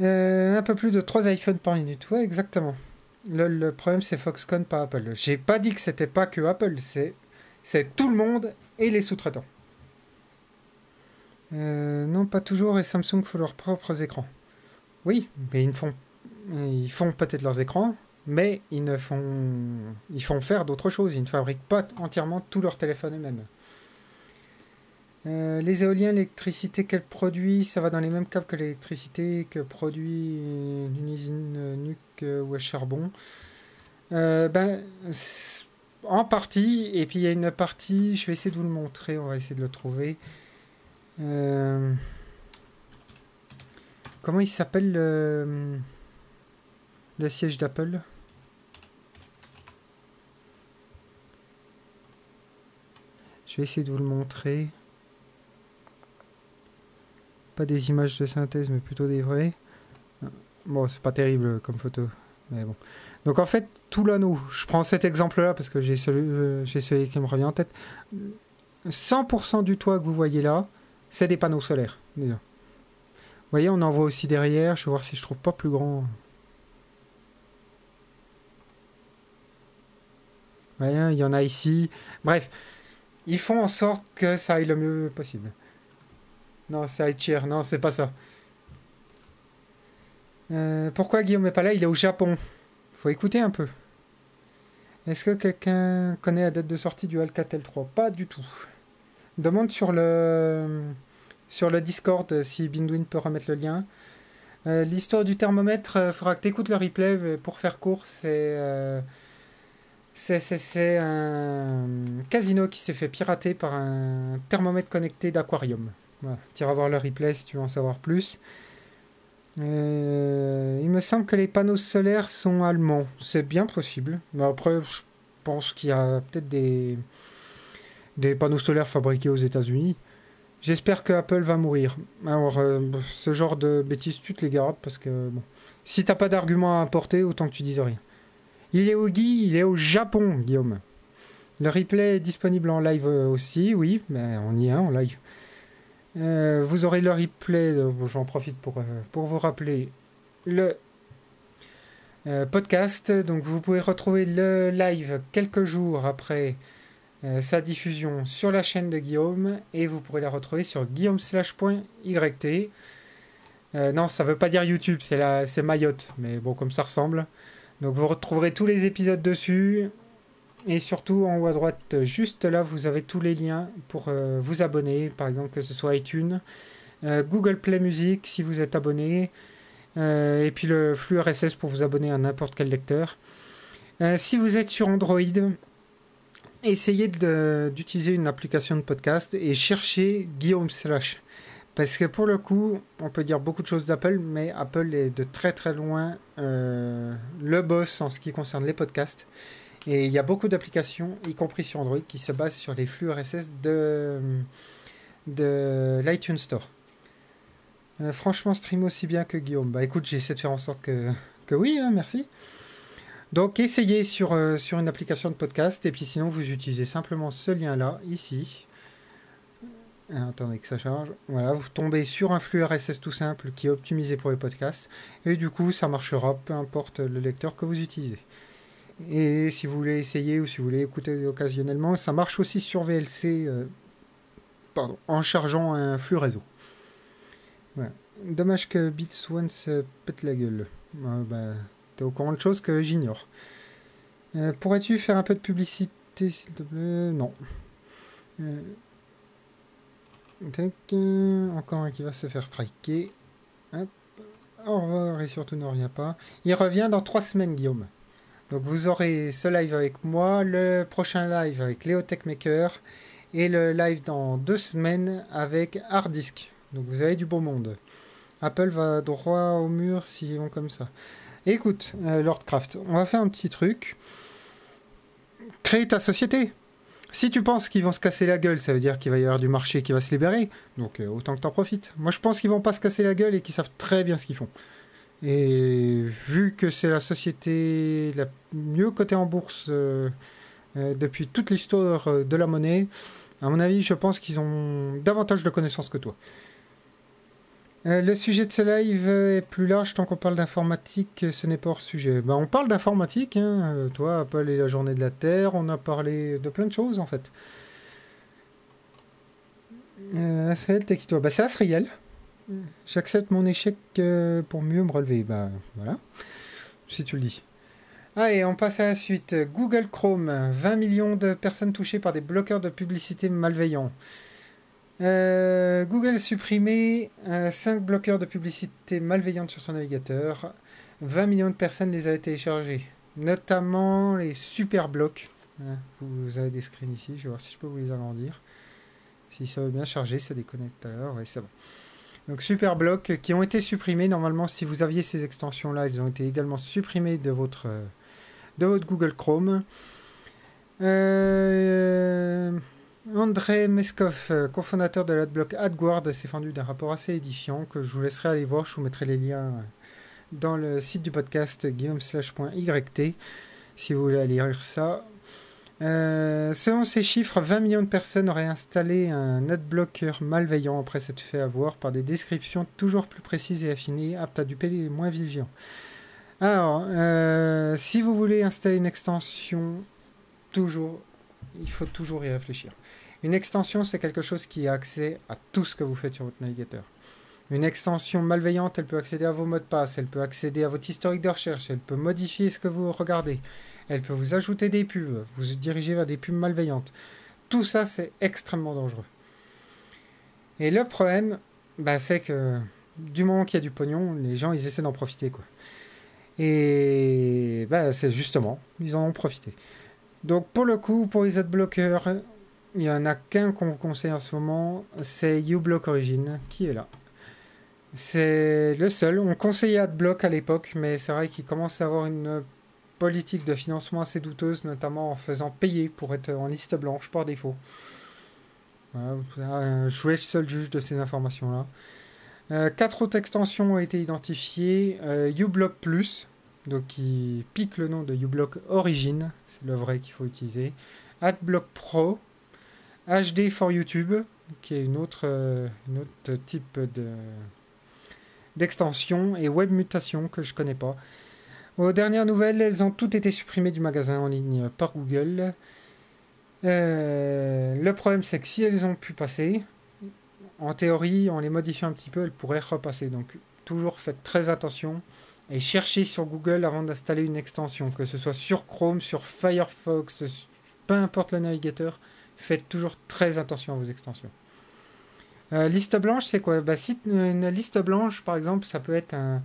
Euh, un peu plus de 3 iPhones par minute. Ouais, exactement. Le, le problème, c'est Foxconn, pas Apple. J'ai pas dit que c'était pas que Apple, c'est c'est tout le monde et les sous-traitants. Euh, non, pas toujours, et Samsung font leurs propres écrans. Oui, mais ils font, ils font peut-être leurs écrans, mais ils ne font, ils font faire d'autres choses. Ils ne fabriquent pas entièrement tous leurs téléphones eux-mêmes. Euh, les éoliens, l'électricité qu'elles produisent, ça va dans les mêmes câbles que l'électricité que produit une usine euh, nuque ou à charbon. Euh, ben, en partie, et puis il y a une partie, je vais essayer de vous le montrer, on va essayer de le trouver. Euh, comment il s'appelle le, le siège d'Apple? Je vais essayer de vous le montrer. Pas des images de synthèse, mais plutôt des vraies. Bon, c'est pas terrible comme photo, mais bon. Donc en fait, tout l'anneau, je prends cet exemple-là parce que j'ai celui, euh, celui qui me revient en tête. 100% du toit que vous voyez là, c'est des panneaux solaires. déjà. Vous voyez, on en voit aussi derrière. Je vais voir si je trouve pas plus grand. Il y en a ici. Bref, ils font en sorte que ça aille le mieux possible. Non, c'est Aichir. Non, c'est pas ça. Euh, pourquoi Guillaume n'est pas là? Il est au Japon. Faut écouter un peu. Est-ce que quelqu'un connaît la date de sortie du Alcatel 3 Pas du tout. Demande sur le sur le Discord euh, si Bindwin peut remettre le lien. Euh, L'histoire du thermomètre, il faudra que tu écoutes le replay euh, pour faire court. Euh, c'est un casino qui s'est fait pirater par un thermomètre connecté d'aquarium. Voilà. Tu iras voir le replay si tu veux en savoir plus. Euh, il me semble que les panneaux solaires sont allemands. C'est bien possible. Mais après, je pense qu'il y a peut-être des, panneaux solaires fabriqués aux États-Unis. J'espère que Apple va mourir. Alors, euh, ce genre de bêtises, tu te les gardes parce que bon. Si t'as pas d'argument à apporter, autant que tu dises rien. Il est au Guy, il est au Japon, Guillaume. Le replay est disponible en live aussi, oui, mais on y est en live. Euh, vous aurez le replay, j'en profite pour, pour vous rappeler le podcast. Donc vous pouvez retrouver le live quelques jours après euh, sa diffusion sur la chaîne de Guillaume et vous pourrez la retrouver sur guillaumeslash.yt. Euh, non, ça veut pas dire YouTube, c'est Mayotte, mais bon, comme ça ressemble. Donc vous retrouverez tous les épisodes dessus. Et surtout, en haut à droite, juste là, vous avez tous les liens pour euh, vous abonner, par exemple que ce soit iTunes, Google Play Music si vous êtes abonné, et puis le flux RSS pour vous abonner à n'importe quel lecteur. si vous êtes sur Android, essayez d'utiliser une application de podcast et cherchez Guillaume Slash. Parce que pour le coup, on peut dire beaucoup de choses d'Apple, mais Apple est de très très loin euh, le boss en ce qui concerne les podcasts. Et il y a beaucoup d'applications, y compris sur Android, qui se basent sur les flux RSS de, de l'iTunes Store. Euh, franchement, stream aussi bien que Guillaume. Bah écoute, j'essaie de faire en sorte que, que oui, hein, merci. Donc essayez sur, euh, sur une application de podcast et puis sinon vous utilisez simplement ce lien-là, ici. Euh, attendez que ça charge. Voilà, vous tombez sur un flux RSS tout simple qui est optimisé pour les podcasts. Et du coup, ça marchera peu importe le lecteur que vous utilisez. Et si vous voulez essayer ou si vous voulez écouter occasionnellement, ça marche aussi sur VLC euh, pardon, en chargeant un flux réseau. Dommage que Beats One se pète la gueule. bah, T'es au courant de choses que j'ignore. Euh, pourrais-tu faire un peu de publicité, s'il te plaît? Non. Euh, encore un qui va se faire striker. Au revoir et surtout ne reviens pas. Il revient dans trois semaines, Guillaume. Donc vous aurez ce live avec moi, le prochain live avec Léo Techmaker et le live dans deux semaines avec Hardisk. Donc vous avez du beau monde. Apple va droit au mur s'ils vont comme ça. Écoute, euh, Lordcraft, on va faire un petit truc. Crée ta société. Si tu penses qu'ils vont se casser la gueule, ça veut dire qu'il va y avoir du marché qui va se libérer. Donc euh, autant que t'en profites. Moi je pense qu'ils vont pas se casser la gueule et qu'ils savent très bien ce qu'ils font. Et vu que c'est la société la mieux cotée en bourse euh, depuis toute l'histoire de la monnaie, à mon avis, je pense qu'ils ont davantage de connaissances que toi. Euh, le sujet de ce live est plus large tant qu'on parle d'informatique, ce n'est pas hors sujet. Ben, on parle d'informatique, hein. Euh, toi, Apple et la journée de la Terre, on a parlé de plein de choses en fait. Euh, Asriel, t'es qui toi? Bah, C'est Asriel. J'accepte mon échec euh, pour mieux me relever. Bah voilà, si tu le dis. Allez, on passe à la suite. Google Chrome, 20 millions de personnes touchées par des bloqueurs de publicité malveillants. Euh, Google supprimé 5 bloqueurs de publicité malveillante sur son navigateur. 20 millions de personnes les avaient téléchargés, notamment les super blocs. Hein, vous avez des screens ici, je vais voir si je peux vous les agrandir. Si ça veut bien charger, ça déconnecte tout à l'heure, oui c'est bon. Donc super blocs qui ont été supprimés. Normalement, si vous aviez ces extensions-là, ils ont été également supprimés de votre, de votre Google Chrome. Euh, André Meskov, euh, cofondateur de l'adblock AdGuard, s'est fendu d'un rapport assez édifiant que je vous laisserai aller voir. Je vous mettrai les liens euh, dans le site du podcast guillaume.yt si vous voulez aller lire ça. Euh, selon ces chiffres, 20 millions de personnes auraient installé un adblocker malveillant après s'être fait avoir par des descriptions toujours plus précises et affinées, aptes à duper les moins vigilants. Alors, si vous voulez installer une extension, toujours, il faut toujours y réfléchir. Une extension, c'est quelque chose qui a accès à tout ce que vous faites sur votre navigateur. Une extension malveillante, elle peut accéder à vos mots de passe, elle peut accéder à votre historique de recherche, elle peut modifier ce que vous regardez, elle peut vous ajouter des pubs, vous diriger vers des pubs malveillantes. Tout ça, c'est extrêmement dangereux. Et le problème, bah, c'est que du moment qu'il y a du pognon, les gens, ils essaient d'en profiter. Et bah, c'est justement, ils en ont profité. Donc pour le coup, pour les adblockers, il n'y en a qu'un qu'on vous conseille en ce moment, c'est uBlock Origin, qui est là. C'est le seul. On conseillait AdBlock à l'époque, mais c'est vrai qu'il commence à avoir une politique de financement assez douteuse, notamment en faisant payer pour être en liste blanche par défaut. Voilà, je suis seul juge de ces informations-là. quatre autres extensions ont été identifiées. uBlock Plus, donc qui pique le nom de uBlock Origin, c'est le vrai qu'il faut utiliser. AdBlock Pro, HD for YouTube, qui est une autre, euh, autre type de d'extension, et Web Mutation, que je connais pas. Aux dernières nouvelles, elles ont toutes été supprimées du magasin en ligne par Google. Euh, le problème, c'est que si elles ont pu passer, en théorie, en les modifiant un petit peu, elles pourraient repasser. Donc, toujours faites très attention et cherchez sur Google avant d'installer une extension, que ce soit sur Chrome, sur Firefox, peu importe le navigateur, faites toujours très attention à vos extensions. Euh, liste blanche, c'est quoi? Bah, si, Une liste blanche, par exemple, ça peut être un,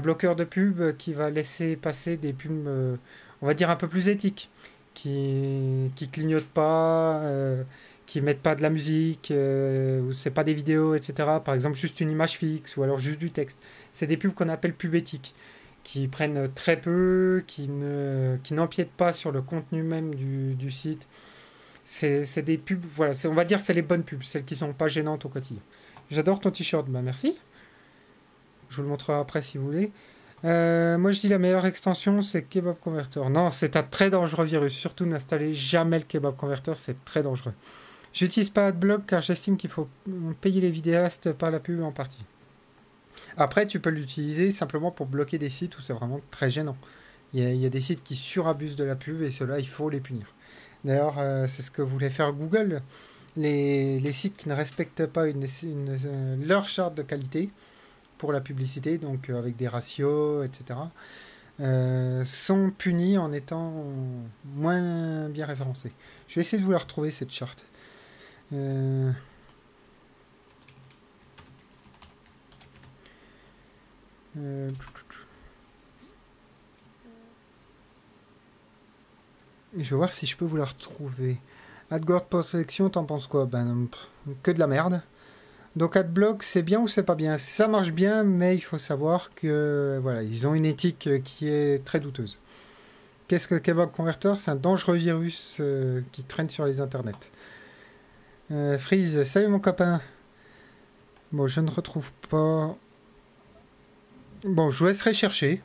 bloqueur de pub qui va laisser passer des pubs, euh, on va dire, un peu plus éthiques, qui qui clignotent pas, euh, qui mettent pas de la musique, ou c'est pas des vidéos, etc. Par exemple, juste une image fixe, ou alors juste du texte. C'est des pubs qu'on appelle pub éthiques, qui prennent très peu, qui n'empiètent qui pas sur le contenu même du site c'est des pubs, voilà, on va dire c'est les bonnes pubs, celles qui sont pas gênantes au quotidien. J'adore ton t-shirt, bah merci. Je vous le montrerai après si vous voulez. Euh, moi je dis la meilleure extension c'est Kebab Converter. Non, c'est un très dangereux virus. Surtout n'installez jamais le Kebab Converter, c'est très dangereux. J'utilise pas AdBlock car j'estime qu'il faut payer les vidéastes par la pub en partie. Après, tu peux l'utiliser simplement pour bloquer des sites où c'est vraiment très gênant. Il y, il y, a, des sites qui surabusent de la pub et cela, il faut les punir. D'ailleurs, euh, c'est ce que voulait faire Google. Les, sites qui ne respectent pas euh, leur charte de qualité pour la publicité, donc euh, avec des ratios, etc., sont punis en étant moins bien référencés. Je vais essayer de vous la retrouver, cette charte. Je vais voir si je peux vous la retrouver. AdGuard Post-Sélection, t'en penses quoi? Ben, que de la merde. Donc AdBlock, c'est bien ou c'est pas bien? Ça marche bien, mais il faut savoir que voilà, ils ont une éthique qui est très douteuse. Qu'est-ce que Kebab Converter? C'est un dangereux virus euh, qui traîne sur les internets. Euh, Freeze, salut mon copain. Bon, je ne retrouve pas. Bon, je vous laisserai chercher.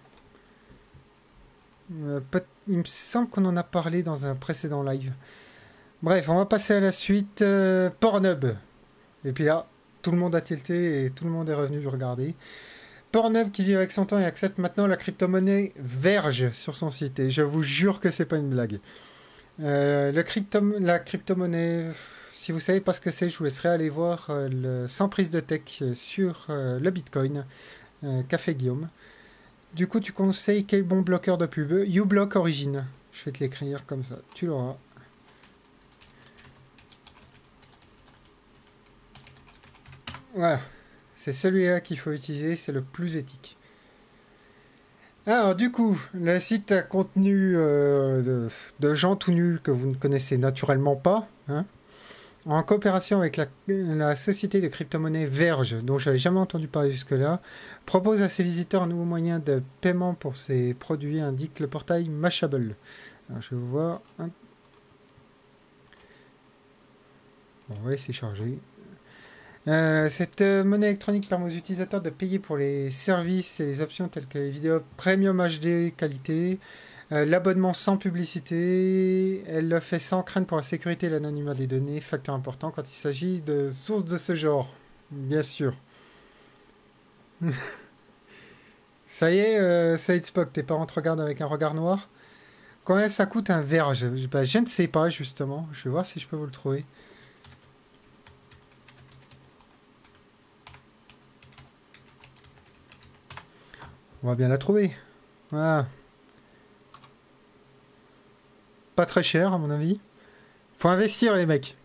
Euh, il me semble qu'on en a parlé dans un précédent live. Bref, on va passer à la suite. Euh, Pornhub. Et puis là, tout le monde a tilté et tout le monde est revenu regarder. Pornhub qui vit avec son temps et accepte maintenant la crypto-monnaie Verge sur son site. Et je vous jure que c'est pas une blague. Euh, la crypto-monnaie, si vous savez pas ce que c'est, je vous laisserai aller voir le sans prise de tech sur le Bitcoin, Café Guillaume? Du coup, tu conseilles quel bon bloqueur de pub? uBlock Origin. Je vais te l'écrire comme ça. Tu l'auras. Voilà. C'est celui-là qu'il faut utiliser. C'est le plus éthique. Alors, du coup, le site a contenu euh, de, gens tout nus que vous ne connaissez naturellement pas. Hein en coopération avec la, société de crypto-monnaie Verge, dont je n'avais jamais entendu parler jusque-là, propose à ses visiteurs un nouveau moyen de paiement pour ses produits, indique le portail Mashable. Je vais voir. Bon, on va laisser charger. Euh, cette monnaie électronique permet aux utilisateurs de payer pour les services et les options telles que les vidéos premium HD qualité, euh, l'abonnement sans publicité, elle le fait sans crainte pour la sécurité et l'anonymat des données, facteur important quand il s'agit de sources de ce genre, bien sûr. ça y est, euh, Spock, tes parents te regardent avec un regard noir Combien ça coûte un verre? Je, bah, je ne sais pas justement, je vais voir si je peux vous le trouver. On va bien la trouver. Voilà. Pas très cher, à mon avis. Faut investir, les mecs.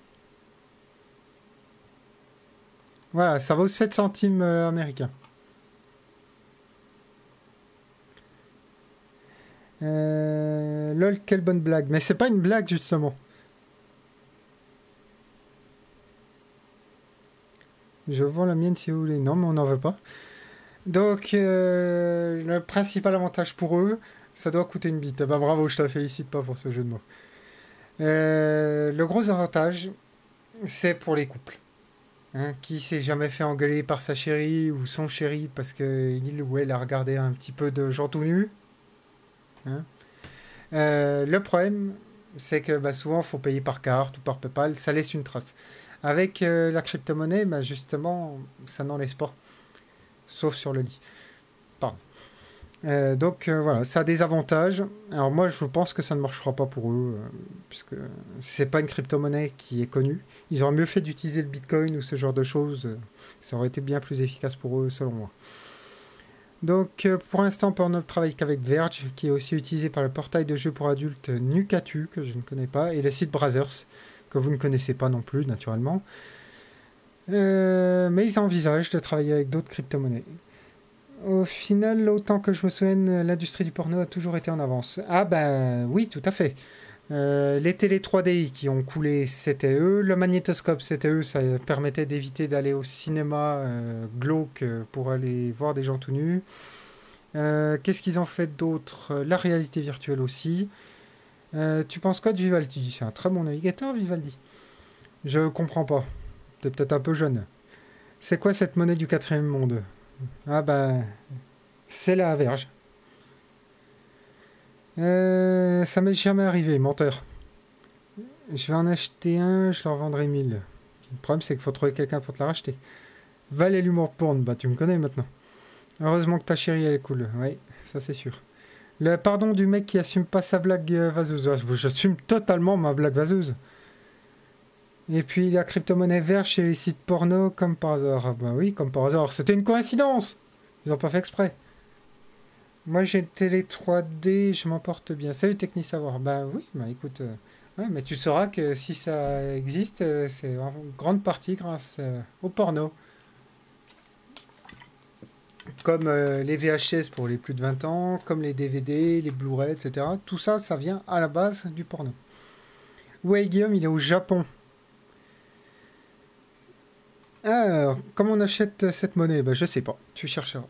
Voilà, ça vaut 7 centimes euh, américains. Euh, lol, quelle bonne blague. Mais c'est pas une blague, justement. Je vends la mienne si vous voulez. Non, mais on n'en veut pas. Donc, euh, le principal avantage pour eux, ça doit coûter une bite. Ben, bravo, je te félicite pas pour ce jeu de mots. Euh, le gros avantage, c'est pour les couples. Hein, qui s'est jamais fait engueuler par sa chérie ou son chéri parce qu'il ou elle a regardé un petit peu de gens tout nus hein. euh, Le problème, c'est que bah, souvent, il faut payer par carte ou par PayPal, ça laisse une trace. Avec euh, la crypto-monnaie, bah, justement, ça n'en laisse pas. Sauf sur le lit. Euh, donc euh, voilà, ça a des avantages. Alors moi, je pense que ça ne marchera pas pour eux, puisque c'est pas une crypto-monnaie qui est connue. Ils auraient mieux fait d'utiliser le Bitcoin ou ce genre de choses. Ça aurait été bien plus efficace pour eux, selon moi. Donc pour l'instant, Pornhub travaille qu'avec Verge, qui est aussi utilisé par le portail de jeux pour adultes Nukatu, que je ne connais pas, et le site Brothers, que vous ne connaissez pas non plus, naturellement. mais ils envisagent de travailler avec d'autres crypto-monnaies. Au final, autant que je me souvienne, l'industrie du porno a toujours été en avance. Ah ben oui, tout à fait. Euh, les télé 3D qui ont coulé, c'était eux. Le magnétoscope, c'était eux. Ça permettait d'éviter d'aller au cinéma euh, glauque pour aller voir des gens tout nus. Euh, qu'est-ce qu'ils ont fait d'autre? La réalité virtuelle aussi. tu penses quoi de Vivaldi? C'est un très bon navigateur, Vivaldi. Je comprends pas. T'es peut-être un peu jeune. C'est quoi cette monnaie du quatrième monde? Ah bah, c'est la verge. Euh, ça m'est jamais arrivé, menteur. Je vais en acheter un, je leur vendrai 1000. Le problème, c'est qu'il faut trouver quelqu'un pour te la racheter. Valet l'humour porn, bah tu me connais maintenant. Heureusement que ta chérie, elle est cool. Oui, ça c'est sûr. Le pardon du mec qui assume pas sa blague euh, vaseuse. Ah, j'assume totalement ma blague vaseuse. Et puis la crypto-monnaie verte chez les sites porno, comme par hasard. Ah bah oui, comme par hasard. C'était une coïncidence Ils n'ont pas fait exprès. Moi j'ai une télé 3D, je m'en porte bien. Salut Techni Savoir. Bah oui, bah écoute. Euh, mais tu sauras que si ça existe, euh, c'est en grande partie grâce euh, au porno. Comme les VHS pour les plus de 20 ans, comme les DVD, les Blu-ray, etc. Tout ça, ça vient à la base du porno. Ouais, Guillaume, il est au Japon. Alors, comment on achète cette monnaie ben, Je sais pas, tu chercheras.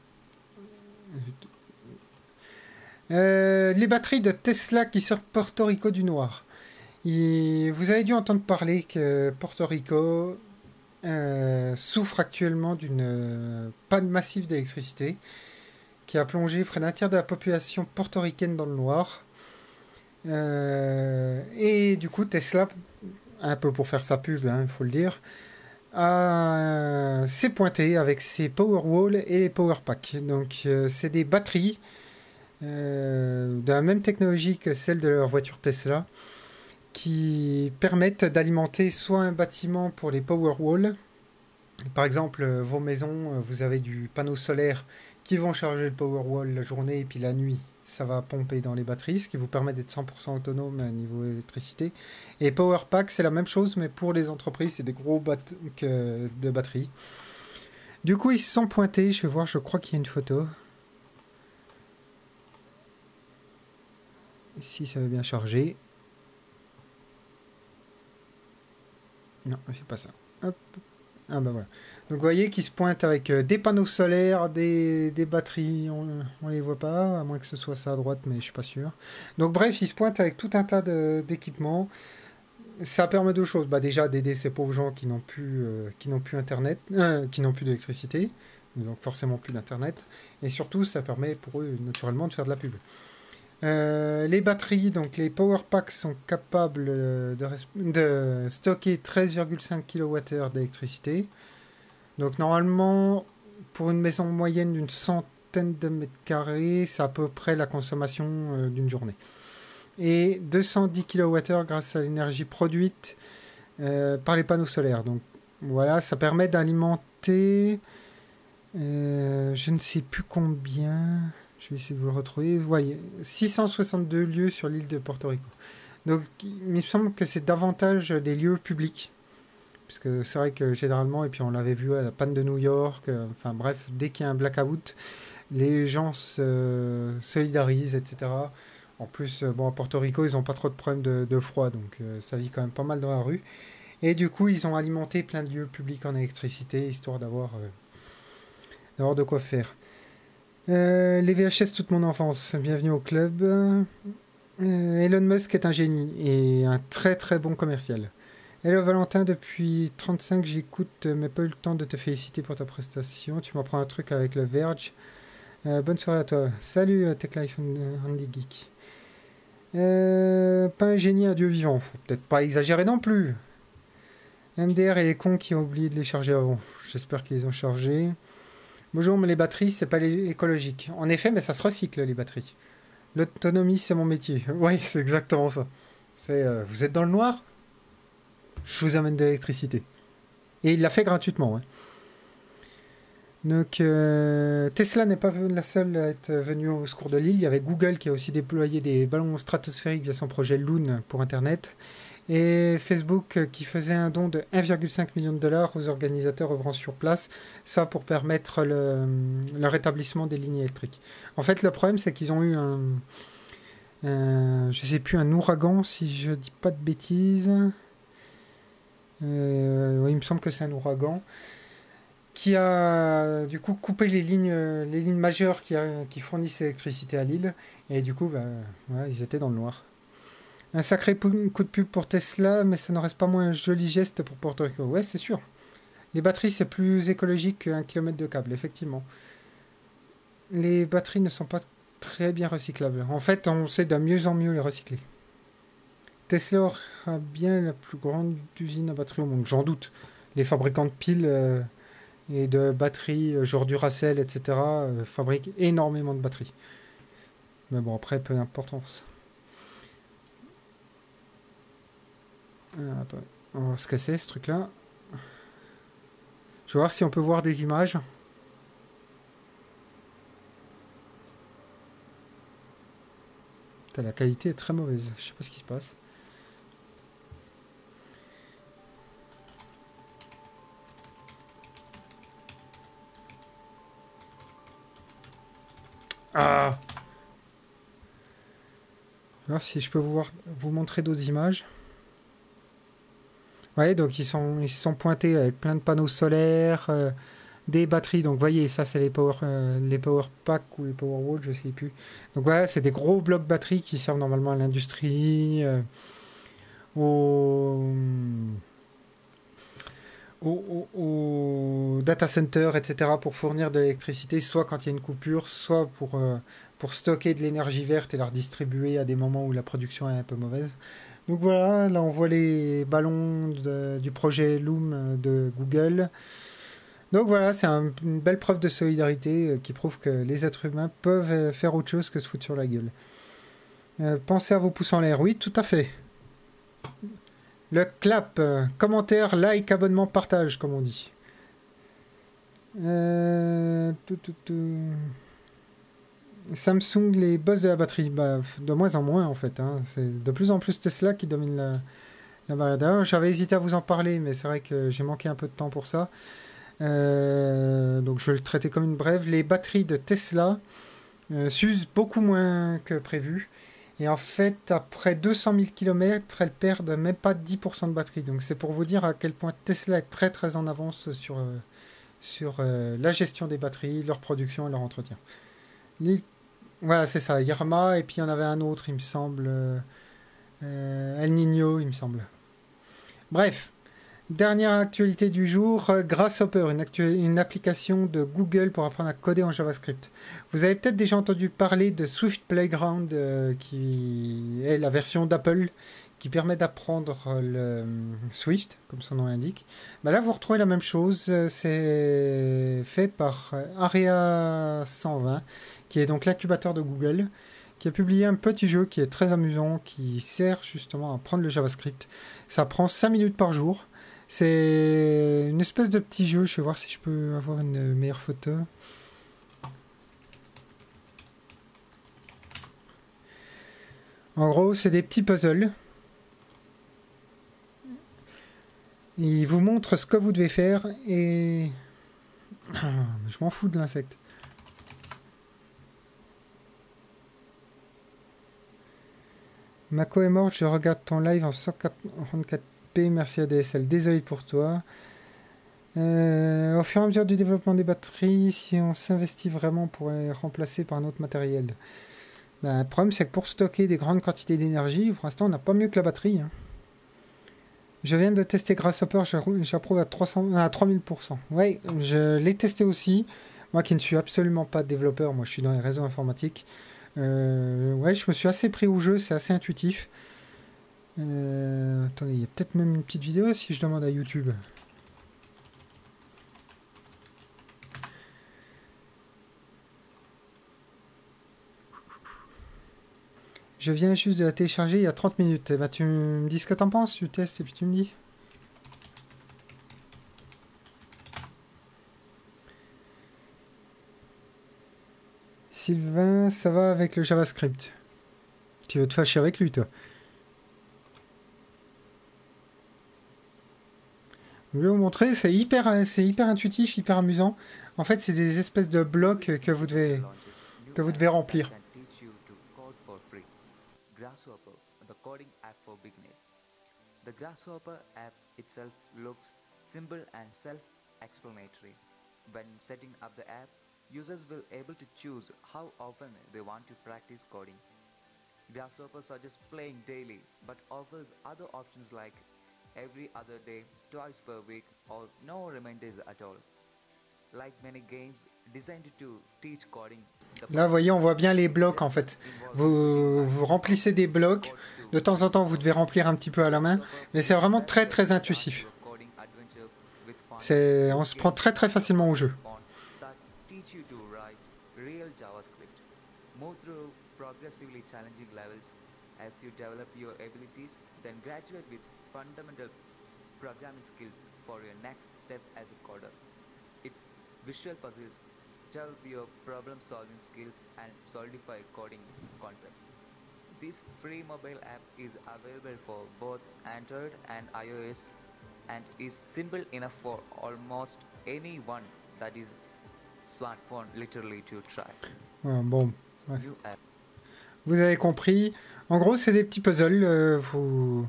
Euh, les batteries de Tesla qui sortent Porto Rico du noir. vous avez dû entendre parler que Porto Rico euh, souffre actuellement d'une euh, panne massive d'électricité qui a plongé près d'un tiers de la population portoricaine dans le noir. et du coup, Tesla, un peu pour faire sa pub, hein, il faut le dire, s'est pointé avec ses Powerwall et les Powerpack. Donc, euh, c'est des batteries euh, de la même technologie que celle de leur voiture Tesla qui permettent d'alimenter soit un bâtiment pour les Powerwall. Par exemple, euh, vos maisons, vous avez du panneau solaire qui vont charger le Powerwall la journée et puis la nuit, ça va pomper dans les batteries, ce qui vous permet d'être 100% autonome à niveau électricité. Et Powerpack, c'est la même chose, mais pour les entreprises, c'est des gros bacs de batteries. Du coup, ils se sont pointés. Je vais voir, je crois qu'il y a une photo. Ici, ça va bien charger. Non, c'est pas ça. Hop. Ah ben voilà. Donc vous voyez qu'ils se pointent avec euh, des panneaux solaires, des, batteries, on, ne les voit pas, à moins que ce soit ça à droite, mais je suis pas sûr. Donc bref, ils se pointent avec tout un tas d'équipements. Ça permet deux choses. Bah, déjà d'aider ces pauvres gens qui n'ont plus, euh, qui plus internet, euh, qui n'ont plus d'électricité, donc forcément plus d'internet. Et surtout, ça permet pour eux naturellement de faire de la pub. les batteries, donc les power packs sont capables de, de stocker 13,5 kWh d'électricité. Donc normalement, pour une maison moyenne d'une centaine de mètres carrés, c'est à peu près la consommation euh, d'une journée. Et 210 kWh grâce à l'énergie produite euh, par les panneaux solaires. Donc voilà, ça permet d'alimenter, euh, je ne sais plus combien, je vais essayer de vous le retrouver, vous voyez, 662 lieux sur l'île de Porto Rico. Donc il me semble que c'est davantage des lieux publics puisque c'est vrai que généralement, et puis on l'avait vu à la panne de New York, euh, enfin bref, dès qu'il y a un blackout, les gens se solidarisent, etc. En plus, euh, bon, à Porto Rico, ils n'ont pas trop de problèmes de, froid, donc euh, ça vit quand même pas mal dans la rue. Et du coup, ils ont alimenté plein de lieux publics en électricité, histoire d'avoir de quoi faire. les VHS toute mon enfance, bienvenue au club. Elon Musk est un génie et un très très bon commercial. Hello Valentin, depuis 35 j'écoute, mais pas eu le temps de te féliciter pour ta prestation. Tu m'apprends un truc avec le Verge. Euh, bonne soirée à toi. Salut euh, Tech Life Andy Geek. Euh, pas un génie, un dieu vivant. Faut peut-être pas exagérer non plus. MDR et les cons qui ont oublié de les charger avant. J'espère qu'ils les ont chargés. Bonjour, mais les batteries, c'est pas écologique. En effet, mais ça se recycle, les batteries. L'autonomie, c'est mon métier. Oui, c'est exactement ça. Vous êtes dans le noir? Je vous amène de l'électricité. Et il l'a fait gratuitement. Hein. Donc euh, Tesla n'est pas la seule à être venue au secours de l'île. Il y avait Google qui a aussi déployé des ballons stratosphériques via son projet Loon pour Internet. Et Facebook qui faisait un don de 1,5 million de dollars aux organisateurs œuvrant sur place, ça pour permettre le, rétablissement des lignes électriques. En fait, le problème, c'est qu'ils ont eu un, je sais plus, un ouragan, si je dis pas de bêtises. Euh, il me semble que c'est un ouragan qui a du coup coupé les lignes, les lignes majeures qui, fournissent l'électricité à l'île. Et du coup, ben, ils étaient dans le noir. Un sacré coup de pub pour Tesla, mais ça ne reste pas moins un joli geste pour Porto Rico. Ouais, c'est sûr. Les batteries, c'est plus écologique qu'un kilomètre de câble, effectivement. Les batteries ne sont pas très bien recyclables. En fait, on sait de mieux en mieux les recycler. Tesla a bien la plus grande usine à batteries au monde, j'en doute. Les fabricants de piles euh, et de batteries, euh, genre Duracell, etc., euh, fabriquent énormément de batteries. Mais bon, après, peu d'importance. Attends, on va voir ce que c'est ce truc-là. Je vais voir si on peut voir des images. la qualité est très mauvaise. Je sais pas ce qui se passe. Ah voir si je peux vous, voir, vous montrer d'autres images. Ouais, donc ils sont ils sont pointés avec plein de panneaux solaires, euh, des batteries. Donc voyez, ça c'est les power euh, les power pack ou les power wall, je sais plus. Donc voilà, c'est des gros blocs batteries qui servent normalement à l'industrie, euh, au au, data center, etc., pour fournir de l'électricité, soit quand il y a une coupure, soit pour, euh, pour stocker de l'énergie verte et la redistribuer à des moments où la production est un peu mauvaise. Donc voilà, là on voit les ballons du projet Loom euh, de Google. Donc voilà, c'est une belle preuve de solidarité euh, qui prouve que les êtres humains peuvent faire autre chose que se foutre sur la gueule. pensez à vos pouces en l'air, oui, tout à fait. Le clap, euh, commentaire, like, abonnement, partage, comme on dit. Euh, Samsung, les boss de la batterie, bah, de moins en moins en fait. Hein. C'est de plus en plus Tesla qui domine la, la barrière. J'avais hésité à vous en parler, mais c'est vrai que j'ai manqué un peu de temps pour ça. Euh, donc je vais le traiter comme une brève. Les batteries de Tesla s'usent beaucoup moins que prévu. Et en fait, après 200 000 km, elles perdent même pas 10% de batterie. Donc c'est pour vous dire à quel point Tesla est très très en avance sur, euh, sur euh, la gestion des batteries, leur production et leur entretien. Voilà, c'est ça, Yarma, et puis il y en avait un autre, il me semble, euh, El Nino, il me semble. Bref, Dernière actualité du jour, euh, Grasshopper, une, application de Google pour apprendre à coder en JavaScript. Vous avez peut-être déjà entendu parler de Swift Playground, euh, qui est la version d'Apple qui permet d'apprendre le euh, Swift, comme son nom l'indique. Bah là, vous retrouvez la même chose. C'est fait par Area 120, qui est donc l'incubateur de Google, qui a publié un petit jeu qui est très amusant, qui sert justement à apprendre le JavaScript. Ça prend 5 minutes par jour. C'est une espèce de petit jeu. Je vais voir si je peux avoir une meilleure photo. En gros, c'est des petits puzzles. Il vous montre ce que vous devez faire et... Je m'en fous de l'insecte. Mako est mort, je regarde ton live en 144 merci ADSL, désolé pour toi. Euh, au fur et à mesure du développement des batteries, si on s'investit vraiment pour les remplacer par un autre matériel. Ben, le problème, c'est que pour stocker des grandes quantités d'énergie, pour l'instant, on n'a pas mieux que la batterie. Hein. Je viens de tester Grasshopper, j'approuve à, 300, à 3000%. Oui, je l'ai testé aussi. Moi qui ne suis absolument pas développeur, moi je suis dans les réseaux informatiques. Euh, ouais, je me suis assez pris au jeu, c'est assez intuitif. Euh, attendez, il y a peut-être même une petite vidéo si je demande à YouTube. Je viens juste de la télécharger il y a 30 minutes. bah, tu me dis ce que t'en penses, tu testes et puis tu me dis. Sylvain, ça va avec le JavaScript? Tu veux te fâcher avec lui, toi? Je vais vous montrer, c'est hyper, hyper intuitif, hyper amusant. En fait, c'est des espèces de blocs que vous devez, que vous devez remplir. The Grasshopper app itself looks simple and self-explanatory. When setting up the app, users will able to choose how often they want to practice coding. Grasshopper suggests playing daily, but offers other options like every other day, twice per week, or no reminders at all. Like many games designed to teach coding, Là, vous voyez, on voit bien les blocs en fait. Vous, vous remplissez des blocs. De temps en temps, vous devez remplir un petit peu à la main. Mais c'est vraiment très très intuitif. On se prend très très facilement au jeu. Visual puzzles develop your problem-solving skills and solidify coding concepts. This free mobile app is available for both Android and iOS and is simple enough for almost anyone that is smartphone literally to try. Ouais, bon, ouais. Vous avez compris. En gros, c'est des petits puzzles. Euh, vous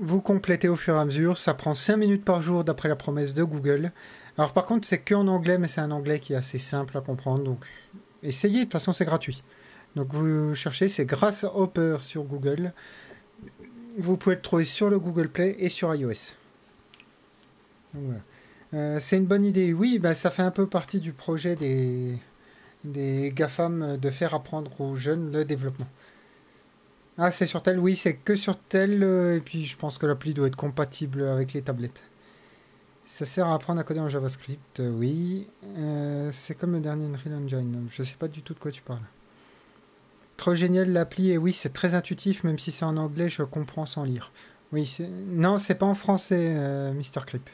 vous complétez au fur et à mesure. Ça prend 5 minutes par jour d'après la promesse de Google. Alors par contre, c'est que en anglais, mais c'est un anglais qui est assez simple à comprendre. Donc essayez, de toute façon, c'est gratuit. Donc vous cherchez, c'est Grasshopper sur Google. Vous pouvez le trouver sur le Google Play et sur iOS. Euh, c'est une bonne idée. Oui, bah, ça fait un peu partie du projet des, des GAFAM de faire apprendre aux jeunes le développement. Ah, c'est sur tel Oui, c'est que sur tel. Euh, et puis je pense que l'appli doit être compatible avec les tablettes. Ça sert à apprendre à coder en JavaScript, euh, oui. Euh, c'est comme le dernier Unreal Engine. Je ne sais pas du tout de quoi tu parles. Trop génial l'appli, et oui, c'est très intuitif, même si c'est en anglais, je comprends sans lire. Oui, non, c'est pas en français, Mr. Creep.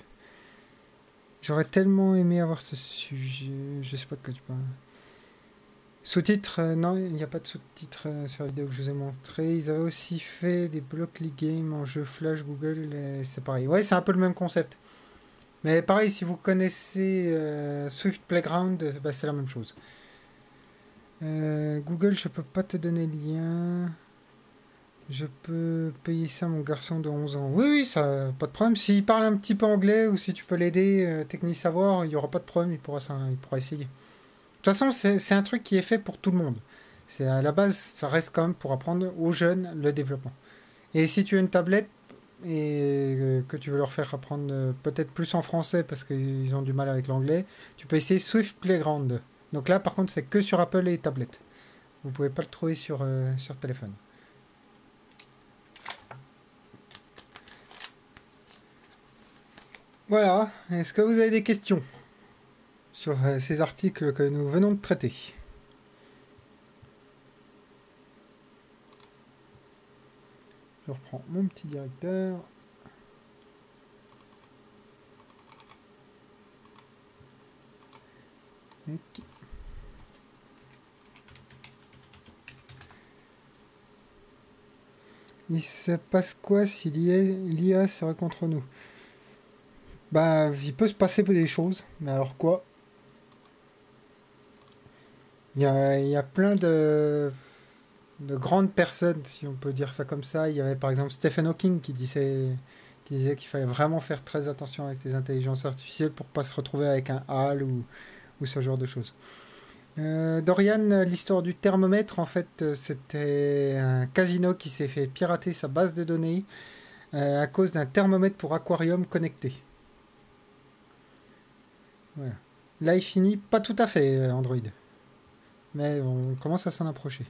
J'aurais tellement aimé avoir ce sujet. Je sais pas de quoi tu parles. Sous-titres, non, il n'y a pas de sous-titres sur la vidéo que je vous ai montré. Ils avaient aussi fait des Blockly Games en jeu Flash Google, c'est pareil. Ouais, c'est un peu le même concept. Mais pareil, si vous connaissez euh, Swift Playground, bah, c'est la même chose. Euh, Google, je peux pas te donner le lien. Je peux payer ça à mon garçon de 11 ans. Oui, oui, ça, pas de problème. S'il parle un petit peu anglais ou si tu peux l'aider, euh, technique savoir, il n'y aura pas de problème, il pourra, il pourra essayer. De toute façon, c'est un truc qui est fait pour tout le monde. C'est à la base, ça reste quand même pour apprendre aux jeunes le développement. Et si tu as une tablette, et euh, que tu veux leur faire apprendre euh, peut-être plus en français parce qu'ils ont du mal avec l'anglais, tu peux essayer Swift Playground. Donc là, par contre, c'est que sur Apple et tablette. Vous pouvez pas le trouver sur, euh, sur téléphone. Voilà. Est-ce que vous avez des questions? Sur ces articles que nous venons de traiter. Je reprends mon petit directeur. Il se passe quoi si l'IA serait contre nous? Bah, il peut se passer des choses, mais alors quoi? Il y, a, y a plein de de grandes personnes, si on peut dire ça comme ça. Il y avait par exemple Stephen Hawking qui disait disait qu'il fallait vraiment faire très attention avec les intelligences artificielles pour pas se retrouver avec un HAL ou, ou ce genre de choses. Euh, Dorian, l'histoire du thermomètre, en fait, c'était un casino qui s'est fait pirater sa base de données. à cause d'un thermomètre pour aquarium connecté. Voilà. Là, il finit pas tout à fait Android. Mais on commence à s'en approcher.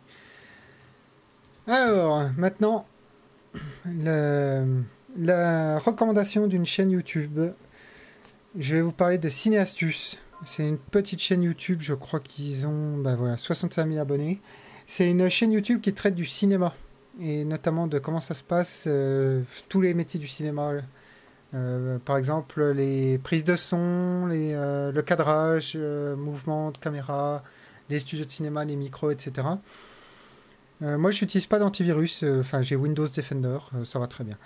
Alors, maintenant, la recommandation d'une chaîne YouTube. Je vais vous parler de Cinéastus. C'est une petite chaîne YouTube, je crois qu'ils ont bah voilà, 65 000 abonnés. C'est une chaîne YouTube qui traite du cinéma, et notamment de comment ça se passe, euh, tous les métiers du cinéma. Euh, par exemple, les prises de son, les, euh, le cadrage, mouvement de caméra, les studios de cinéma, les micros, etc. moi, je n'utilise pas d'antivirus, enfin j'ai Windows Defender, ça va très bien.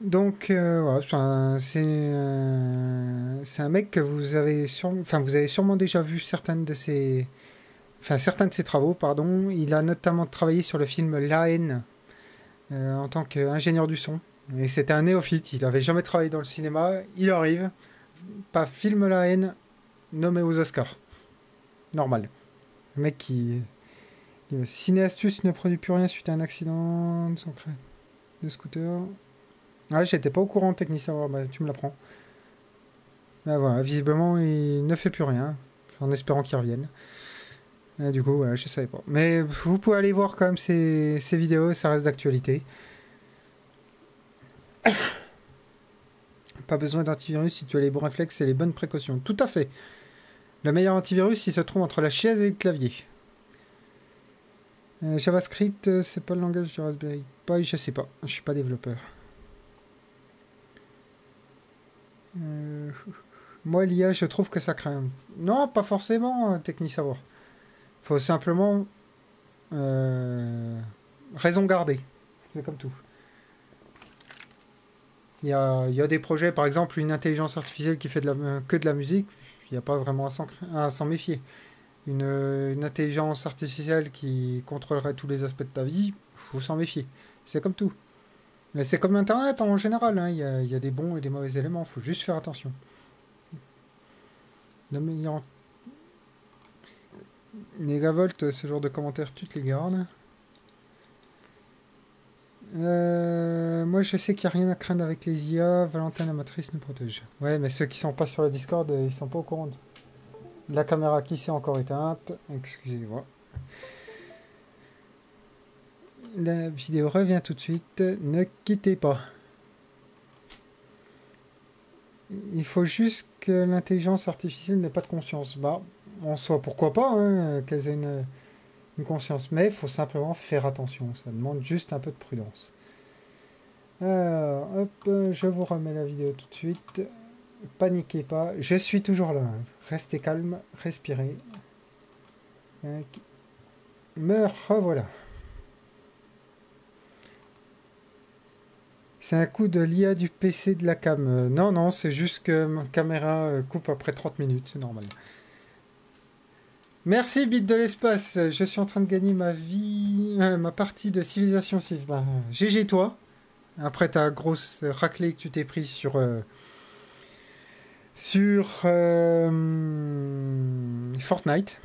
Donc, voilà, c'est un mec que vous avez, vous avez sûrement déjà vu certaines de ses, certains de ses travaux, pardon. Il a notamment travaillé sur le film La haine en tant qu'ingénieur du son. Et c'était un néophyte, il n'avait jamais travaillé dans le cinéma. Il arrive, pas film La haine, nommé aux Oscars. Normal. Le mec qui. Cinéastus ne produit plus rien suite à un accident de scooter. Ah, j'étais pas au courant, technicien, bah, tu me l'apprends. Bah voilà, visiblement, il ne fait plus rien, en espérant qu'il revienne. du coup, voilà, je savais pas. Mais vous pouvez aller voir quand même ces, ces vidéos, ça reste d'actualité. Pas besoin d'antivirus si tu as les bons réflexes et les bonnes précautions. Tout à fait. Le meilleur antivirus, il se trouve entre la chaise et le clavier. Euh, JavaScript, euh, c'est pas le langage du Raspberry Pi, je sais pas. Je suis pas développeur. Euh, moi, l'IA, je trouve que ça craint. Non, pas forcément, technique savoir. Faut simplement raison garder. C'est comme tout. Il y a, des projets, par exemple, une intelligence artificielle qui fait que de la musique, il n'y a pas vraiment à s'en méfier. Une, intelligence artificielle qui contrôlerait tous les aspects de ta vie, faut s'en méfier. C'est comme tout. Mais c'est comme Internet en général, hein. il, y a, des bons et des mauvais éléments, faut juste faire attention. Negavolt, ce genre de commentaires, tu te les gardes. Euh, moi, je sais qu'il n'y a rien à craindre avec les IA. Valentin, la matrice nous protège. Ouais, mais ceux qui sont pas sur le Discord, ils sont pas au courant. La caméra qui s'est encore éteinte. Excusez-moi. La vidéo revient tout de suite. Ne quittez pas. Il faut juste que l'intelligence artificielle n'ait pas de conscience. Bah, en soi, pourquoi pas hein, qu'elle ait une conscience. Mais il faut simplement faire attention. Ça demande juste un peu de prudence. Alors, hop, je vous remets la vidéo tout de suite. Paniquez pas, je suis toujours là. Restez calme, respirez. Me revoilà. C'est un coup de l'IA du PC de la cam. non, non, c'est juste que ma caméra euh, coupe après 30 minutes, c'est normal. Merci, Bit de l'espace. Je suis en train de gagner ma vie, euh, ma partie de Civilisation 6. Bah, GG toi. Après ta grosse raclée que tu t'es pris sur. Euh, sur. Euh, Fortnite.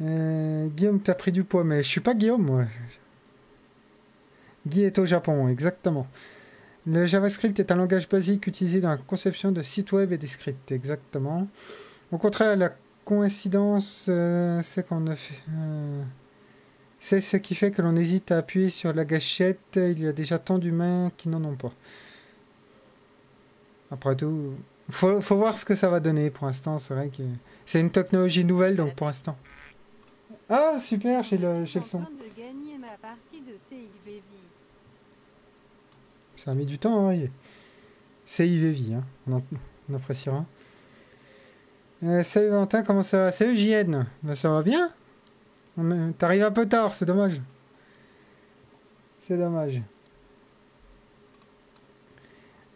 Guillaume, t'as pris du poids, mais je suis pas Guillaume, moi. Guy est au Japon, exactement. Le JavaScript est un langage basique utilisé dans la conception de sites web et des scripts, exactement. Au contraire, la coïncidence, euh, c'est qu'on a fait. Euh, c'est ce qui fait que l'on hésite à appuyer sur la gâchette. Il y a déjà tant d'humains qui n'en ont pas. Après tout, faut, faut voir ce que ça va donner pour l'instant. C'est vrai que c'est une technologie nouvelle, donc pour l'instant. Ah, super, j'ai le, le son. Ça a mis du temps, hein. CIVV, hein. on, on appréciera. Euh, salut Valentin, comment ça va? Salut JN, ben, ça va bien T'arrives un peu tard, c'est dommage. C'est dommage.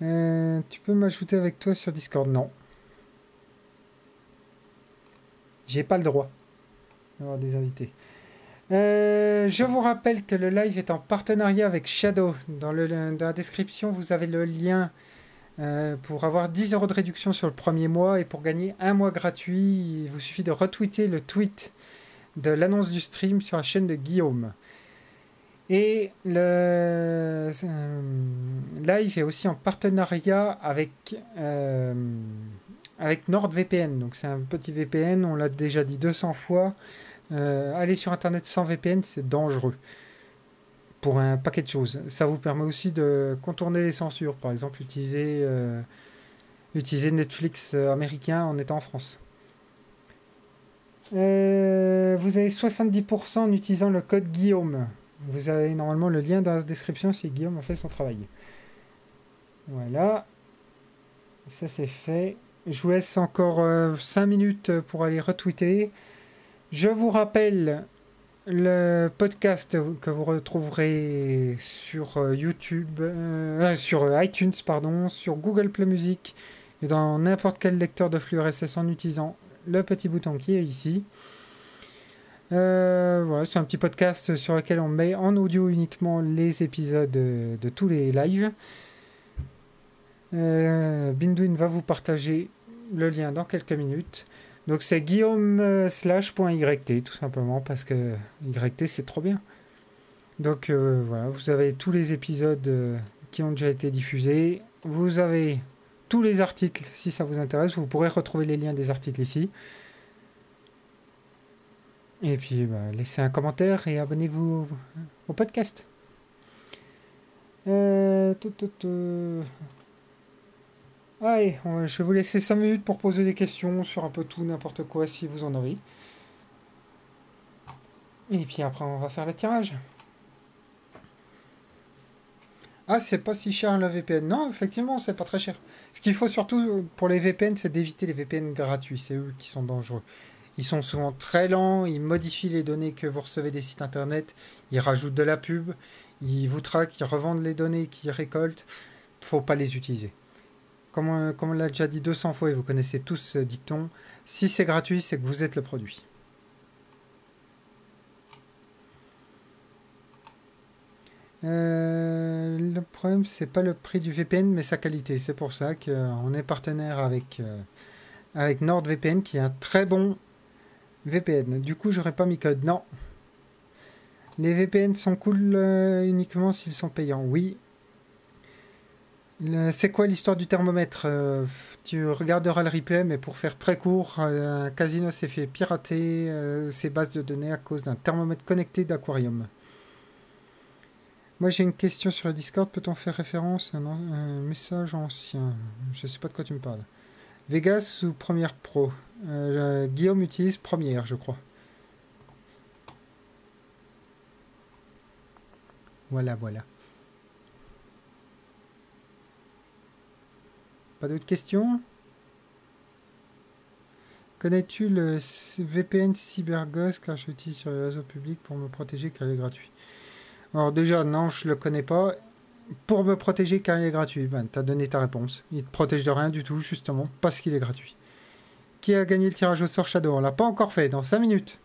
Euh, tu peux m'ajouter avec toi sur Discord? Non. J'ai pas le droit d'avoir des invités. Euh, je vous rappelle que le live est en partenariat avec Shadow. Dans, le, dans la description, vous avez le lien euh, pour avoir 10 euros de réduction sur le premier mois et pour gagner un mois gratuit, il vous suffit de retweeter le tweet de l'annonce du stream sur la chaîne de Guillaume. Et le live est aussi en partenariat avec, avec NordVPN. Donc c'est un petit VPN, on l'a déjà dit 200 fois. aller sur Internet sans VPN, c'est dangereux pour un paquet de choses. Ça vous permet aussi de contourner les censures. Par exemple, utiliser, utiliser Netflix américain en étant en France. Euh, vous avez 70% en utilisant le code Guillaume. Vous avez normalement le lien dans la description si Guillaume a fait son travail. Voilà. Ça c'est fait. Je vous laisse encore 5 euh, minutes pour aller retweeter. Je vous rappelle le podcast que vous retrouverez sur euh, YouTube, sur iTunes, pardon, sur Google Play Music et dans n'importe quel lecteur de flux RSS en utilisant le petit bouton qui est ici. Euh, voilà, c'est un petit podcast sur lequel on met en audio uniquement les épisodes de, tous les lives. Euh, Binduin va vous partager le lien dans quelques minutes. Donc c'est guillaume euh, slash.yt tout simplement parce que yt c'est trop bien. Donc euh, voilà, vous avez tous les épisodes qui ont déjà été diffusés. Vous avez tous les articles si ça vous intéresse. Vous pourrez retrouver les liens des articles ici. Et puis, bah, laissez un commentaire et abonnez-vous au, podcast. Euh, Allez, je vais vous laisser 5 minutes pour poser des questions sur un peu tout, n'importe quoi, si vous en avez. Et puis après, on va faire le tirage. Ah, c'est pas si cher le VPN. Non, effectivement, c'est pas très cher. Ce qu'il faut surtout pour les VPN, c'est d'éviter les VPN gratuits. C'est eux qui sont dangereux. Ils sont souvent très lents, ils modifient les données que vous recevez des sites internet, ils rajoutent de la pub, ils vous traquent, ils revendent les données qu'ils récoltent. Faut pas les utiliser. Comme on, comme l'a déjà dit 200 fois et vous connaissez tous ce dicton, si c'est gratuit, c'est que vous êtes le produit. Euh, le problème, c'est pas le prix du VPN, mais sa qualité. C'est pour ça qu'on est partenaire avec, euh, avec NordVPN, qui est un très bon VPN. Du coup, j'aurais pas mis code. Non. Les VPN sont cool euh, uniquement s'ils sont payants. Oui. C'est quoi l'histoire du thermomètre Tu regarderas le replay, mais pour faire très court, un casino s'est fait pirater ses bases de données à cause d'un thermomètre connecté d'aquarium. Moi j'ai une question sur le Discord, peut-on faire référence à un, message ancien? Je ne sais pas de quoi tu me parles. Vegas ou Premiere Pro? Euh, Guillaume utilise Premiere, je crois. Voilà, voilà. Pas d'autres questions? Connais-tu le VPN CyberGhost? Car je l'utilise sur les réseaux publics pour me protéger car il est gratuit alors déjà, non, je le connais pas. Pour me protéger car il est gratuit, ben, tu as donné ta réponse. Il te protège de rien du tout, justement, parce qu'il est gratuit. Qui a gagné le tirage au sort Shadow? On l'a pas encore fait, dans 5 minutes.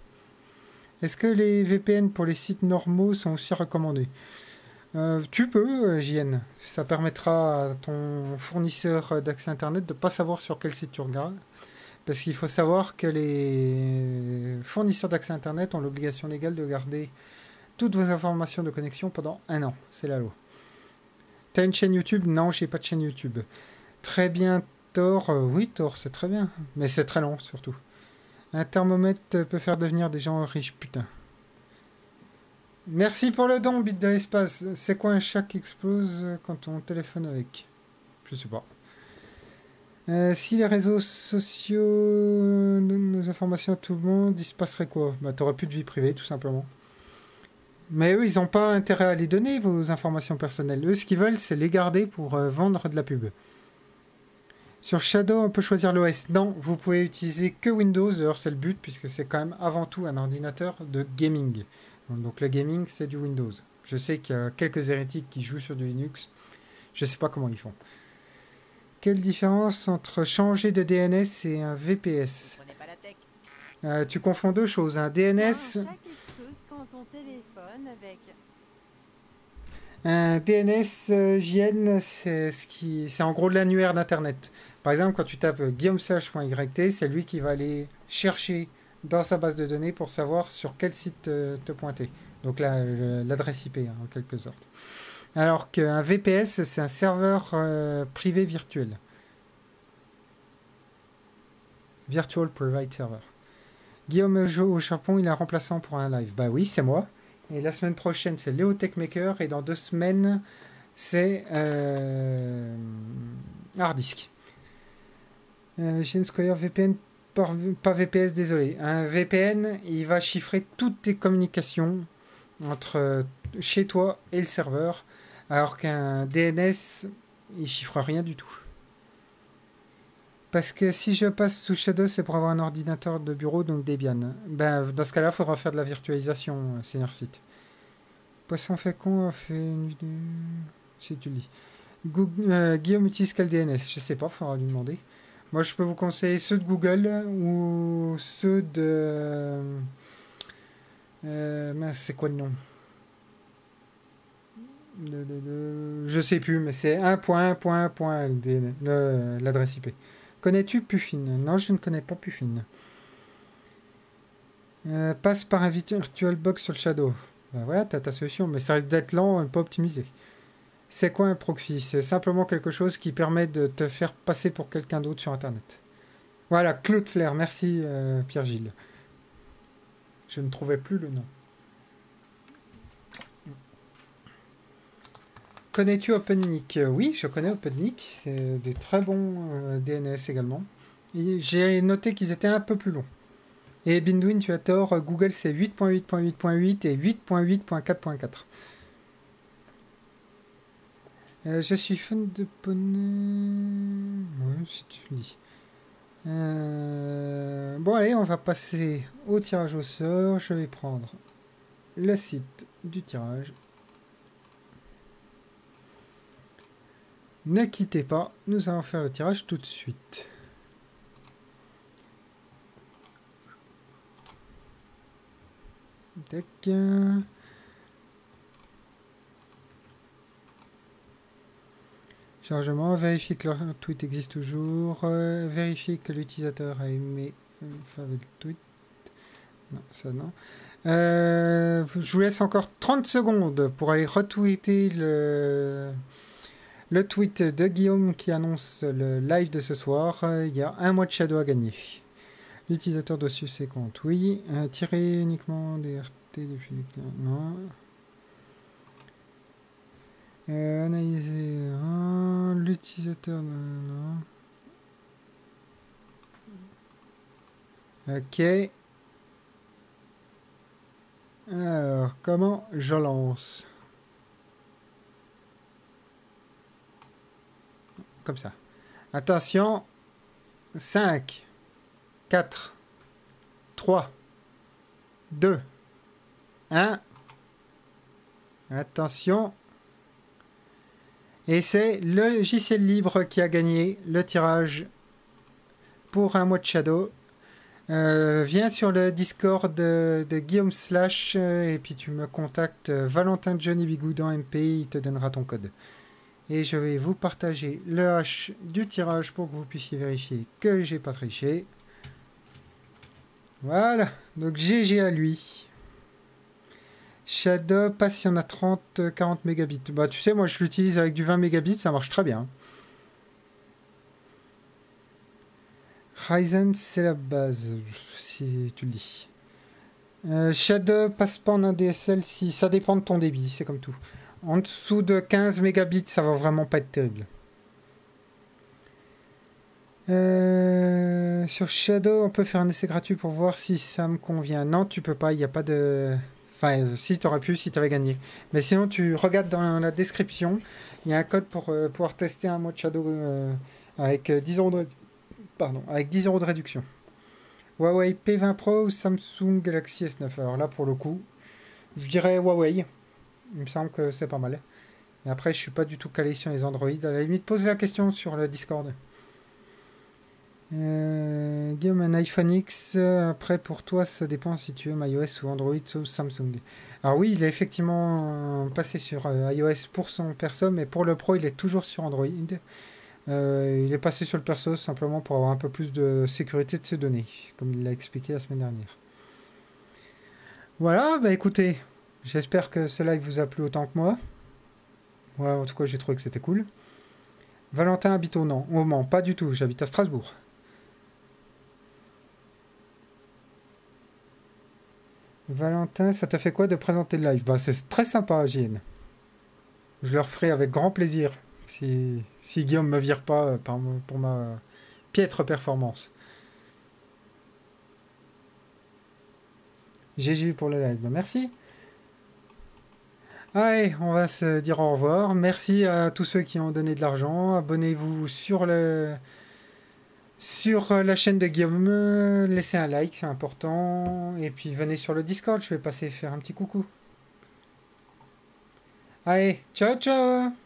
Est-ce que les VPN pour les sites normaux sont aussi recommandés? Euh, Tu peux, euh, JN. Ça permettra à ton fournisseur d'accès Internet de ne pas savoir sur quel site tu regardes. Parce qu'il faut savoir que les fournisseurs d'accès Internet ont l'obligation légale de garder toutes vos informations de connexion pendant un an. C'est la loi. T'as une chaîne YouTube? Non, j'ai pas de chaîne YouTube. Très bien, Thor. Euh, oui, Thor, c'est très bien. Mais c'est très long, surtout. Un thermomètre peut faire devenir des gens riches, putain. Merci pour le don, bit de l'espace. C'est quoi un chat qui explose quand on téléphone avec? Je sais pas. Euh, si les réseaux sociaux donnent nos informations à tout le monde, il se passerait quoi? Bah, t'aurais plus de vie privée, tout simplement. Mais eux, ils n'ont pas intérêt à les donner, vos informations personnelles. Eux, ce qu'ils veulent, c'est les garder pour euh, vendre de la pub. Sur Shadow, on peut choisir l'OS. Non, vous pouvez utiliser que Windows. D'ailleurs, c'est le but, puisque c'est quand même avant tout un ordinateur de gaming. Donc le gaming, c'est du Windows. Je sais qu'il y a quelques hérétiques qui jouent sur du Linux. Je ne sais pas comment ils font. Quelle différence entre changer de DNS et un VPS euh, Tu confonds deux choses. Un DNS... Un DNS euh, JN, c'est ce qui, c'est en gros l'annuaire d'internet. Par exemple, quand tu tapes guillaumesache.yt, c'est lui qui va aller chercher dans sa base de données pour savoir sur quel site te, pointer. Donc là, l'adresse IP, hein, en quelque sorte. Alors qu'un VPS, c'est un serveur euh, privé virtuel. Virtual Private Server. Guillaume Jo au Japon, il est remplaçant pour un live. Bah oui, c'est moi. Et la semaine prochaine, c'est Léo Techmaker. Et dans deux semaines, c'est euh, Hardisk. Euh, VPN, pas VPS, désolé. Un VPN, il va chiffrer toutes tes communications entre euh, chez toi et le serveur, alors qu'un DNS, il chiffre rien du tout. Parce que si je passe sous Shadow, c'est pour avoir un ordinateur de bureau, donc Debian. Ben, dans ce cas-là, il faudra faire de la virtualisation, euh, senior site. Poisson fécond a fait une. Si tu lis. Euh, Guillaume utilise quel DNS Je sais pas, il faudra lui demander. Moi, je peux vous conseiller ceux de Google ou ceux de. Euh, c'est quoi le nom? Je sais plus, mais c'est 1.1.1. l'adresse IP. Connais-tu Puffin? Non, je ne connais pas Puffin. Euh, passe par un VirtualBox sur le Shadow. Ben voilà, tu as ta solution, mais ça risque d'être lent et pas optimisé. C'est quoi un proxy? C'est simplement quelque chose qui permet de te faire passer pour quelqu'un d'autre sur Internet. Voilà, Claude Flair, merci euh, Pierre-Gilles. Je ne trouvais plus le nom. Connais-tu OpenNIC Oui, je connais OpenNIC. C'est des très bons euh, DNS également. J'ai noté qu'ils étaient un peu plus longs. Et Binduin, tu as tort. Google, c'est 8.8.8.8 et 8.8.4.4. Euh, je suis fan de poney. Ouais, si tu dis. Euh, bon, allez, on va passer au tirage au sort. Je vais prendre le site du tirage. Ne quittez pas, nous allons faire le tirage tout de suite. Tac. Chargement, vérifier que le tweet existe toujours, euh, vérifier que l'utilisateur a aimé le tweet. Non, ça non. Euh, je vous laisse encore 30 secondes pour aller retweeter le, le tweet de Guillaume qui annonce le live de ce soir. Il y a un mois de Shadow à gagner. L'utilisateur doit suivre ses comptes. Oui. Euh, tirer uniquement des RT depuis. Non. Euh, analyser. L'utilisateur. Non. Ok. Alors, comment je lance? Comme ça. Attention. 5, 4, 3, 2, 1. Attention. Et c'est le logiciel libre qui a gagné le tirage pour un mois de Shadow. Euh, viens sur le Discord de, Guillaume Slash euh, et puis tu me contactes euh, Valentin Johnny Bigou dans MP, il te donnera ton code. Et je vais vous partager le hash du tirage pour que vous puissiez vérifier que j'ai pas triché. Voilà, donc GG à lui. Shadow, pas si on a 30, 40 mégabits. Bah tu sais, moi je l'utilise avec du 20 mégabits, ça marche très bien. Ryzen, c'est la base, si tu le dis. Euh, Shadow passe pas en un DSL si ça dépend de ton débit, c'est comme tout. En dessous de 15 mégabits, ça va vraiment pas être terrible. Euh, sur Shadow, on peut faire un essai gratuit pour voir si ça me convient. Non, tu peux pas, il n'y a pas de... Enfin, si, tu aurais pu si tu avais gagné. Mais sinon, tu regardes dans la description, il y a un code pour euh, pouvoir tester un mode Shadow avec 10 euros de avec 10 euros de réduction. Huawei P20 Pro ou Samsung Galaxy S9 Alors là, pour le coup, je dirais Huawei. Il me semble que c'est pas mal. Mais après, je suis pas du tout calé sur les Android. À la limite, posez la question sur le Discord. Euh, Guillaume, un iPhone X, après pour toi, ça dépend si tu veux iOS ou Android ou Samsung. Alors oui, il est effectivement passé sur euh, iOS pour son perso, mais pour le Pro, il est toujours sur Android. Euh, il est passé sur le perso simplement pour avoir un peu plus de sécurité de ses données, comme il l'a expliqué la semaine dernière. Voilà, bah écoutez, J'espère que ce live vous a plu autant que moi. En tout cas, j'ai trouvé que c'était cool. Valentin habite au Mans. Au Mans, pas du tout. J'habite à Strasbourg. Valentin, ça te fait quoi de présenter le live? Bah, C'est très sympa, JN. Je le referai avec grand plaisir si, si Guillaume me vire pas euh, pour ma piètre performance. GG pour le live. Bah, merci. Allez, on va se dire au revoir. Merci à tous ceux qui ont donné de l'argent. Abonnez-vous sur le sur la chaîne de Guillaume. Laissez un like, c'est important. Et puis venez sur le Discord, je vais passer faire un petit coucou. Allez, ciao ciao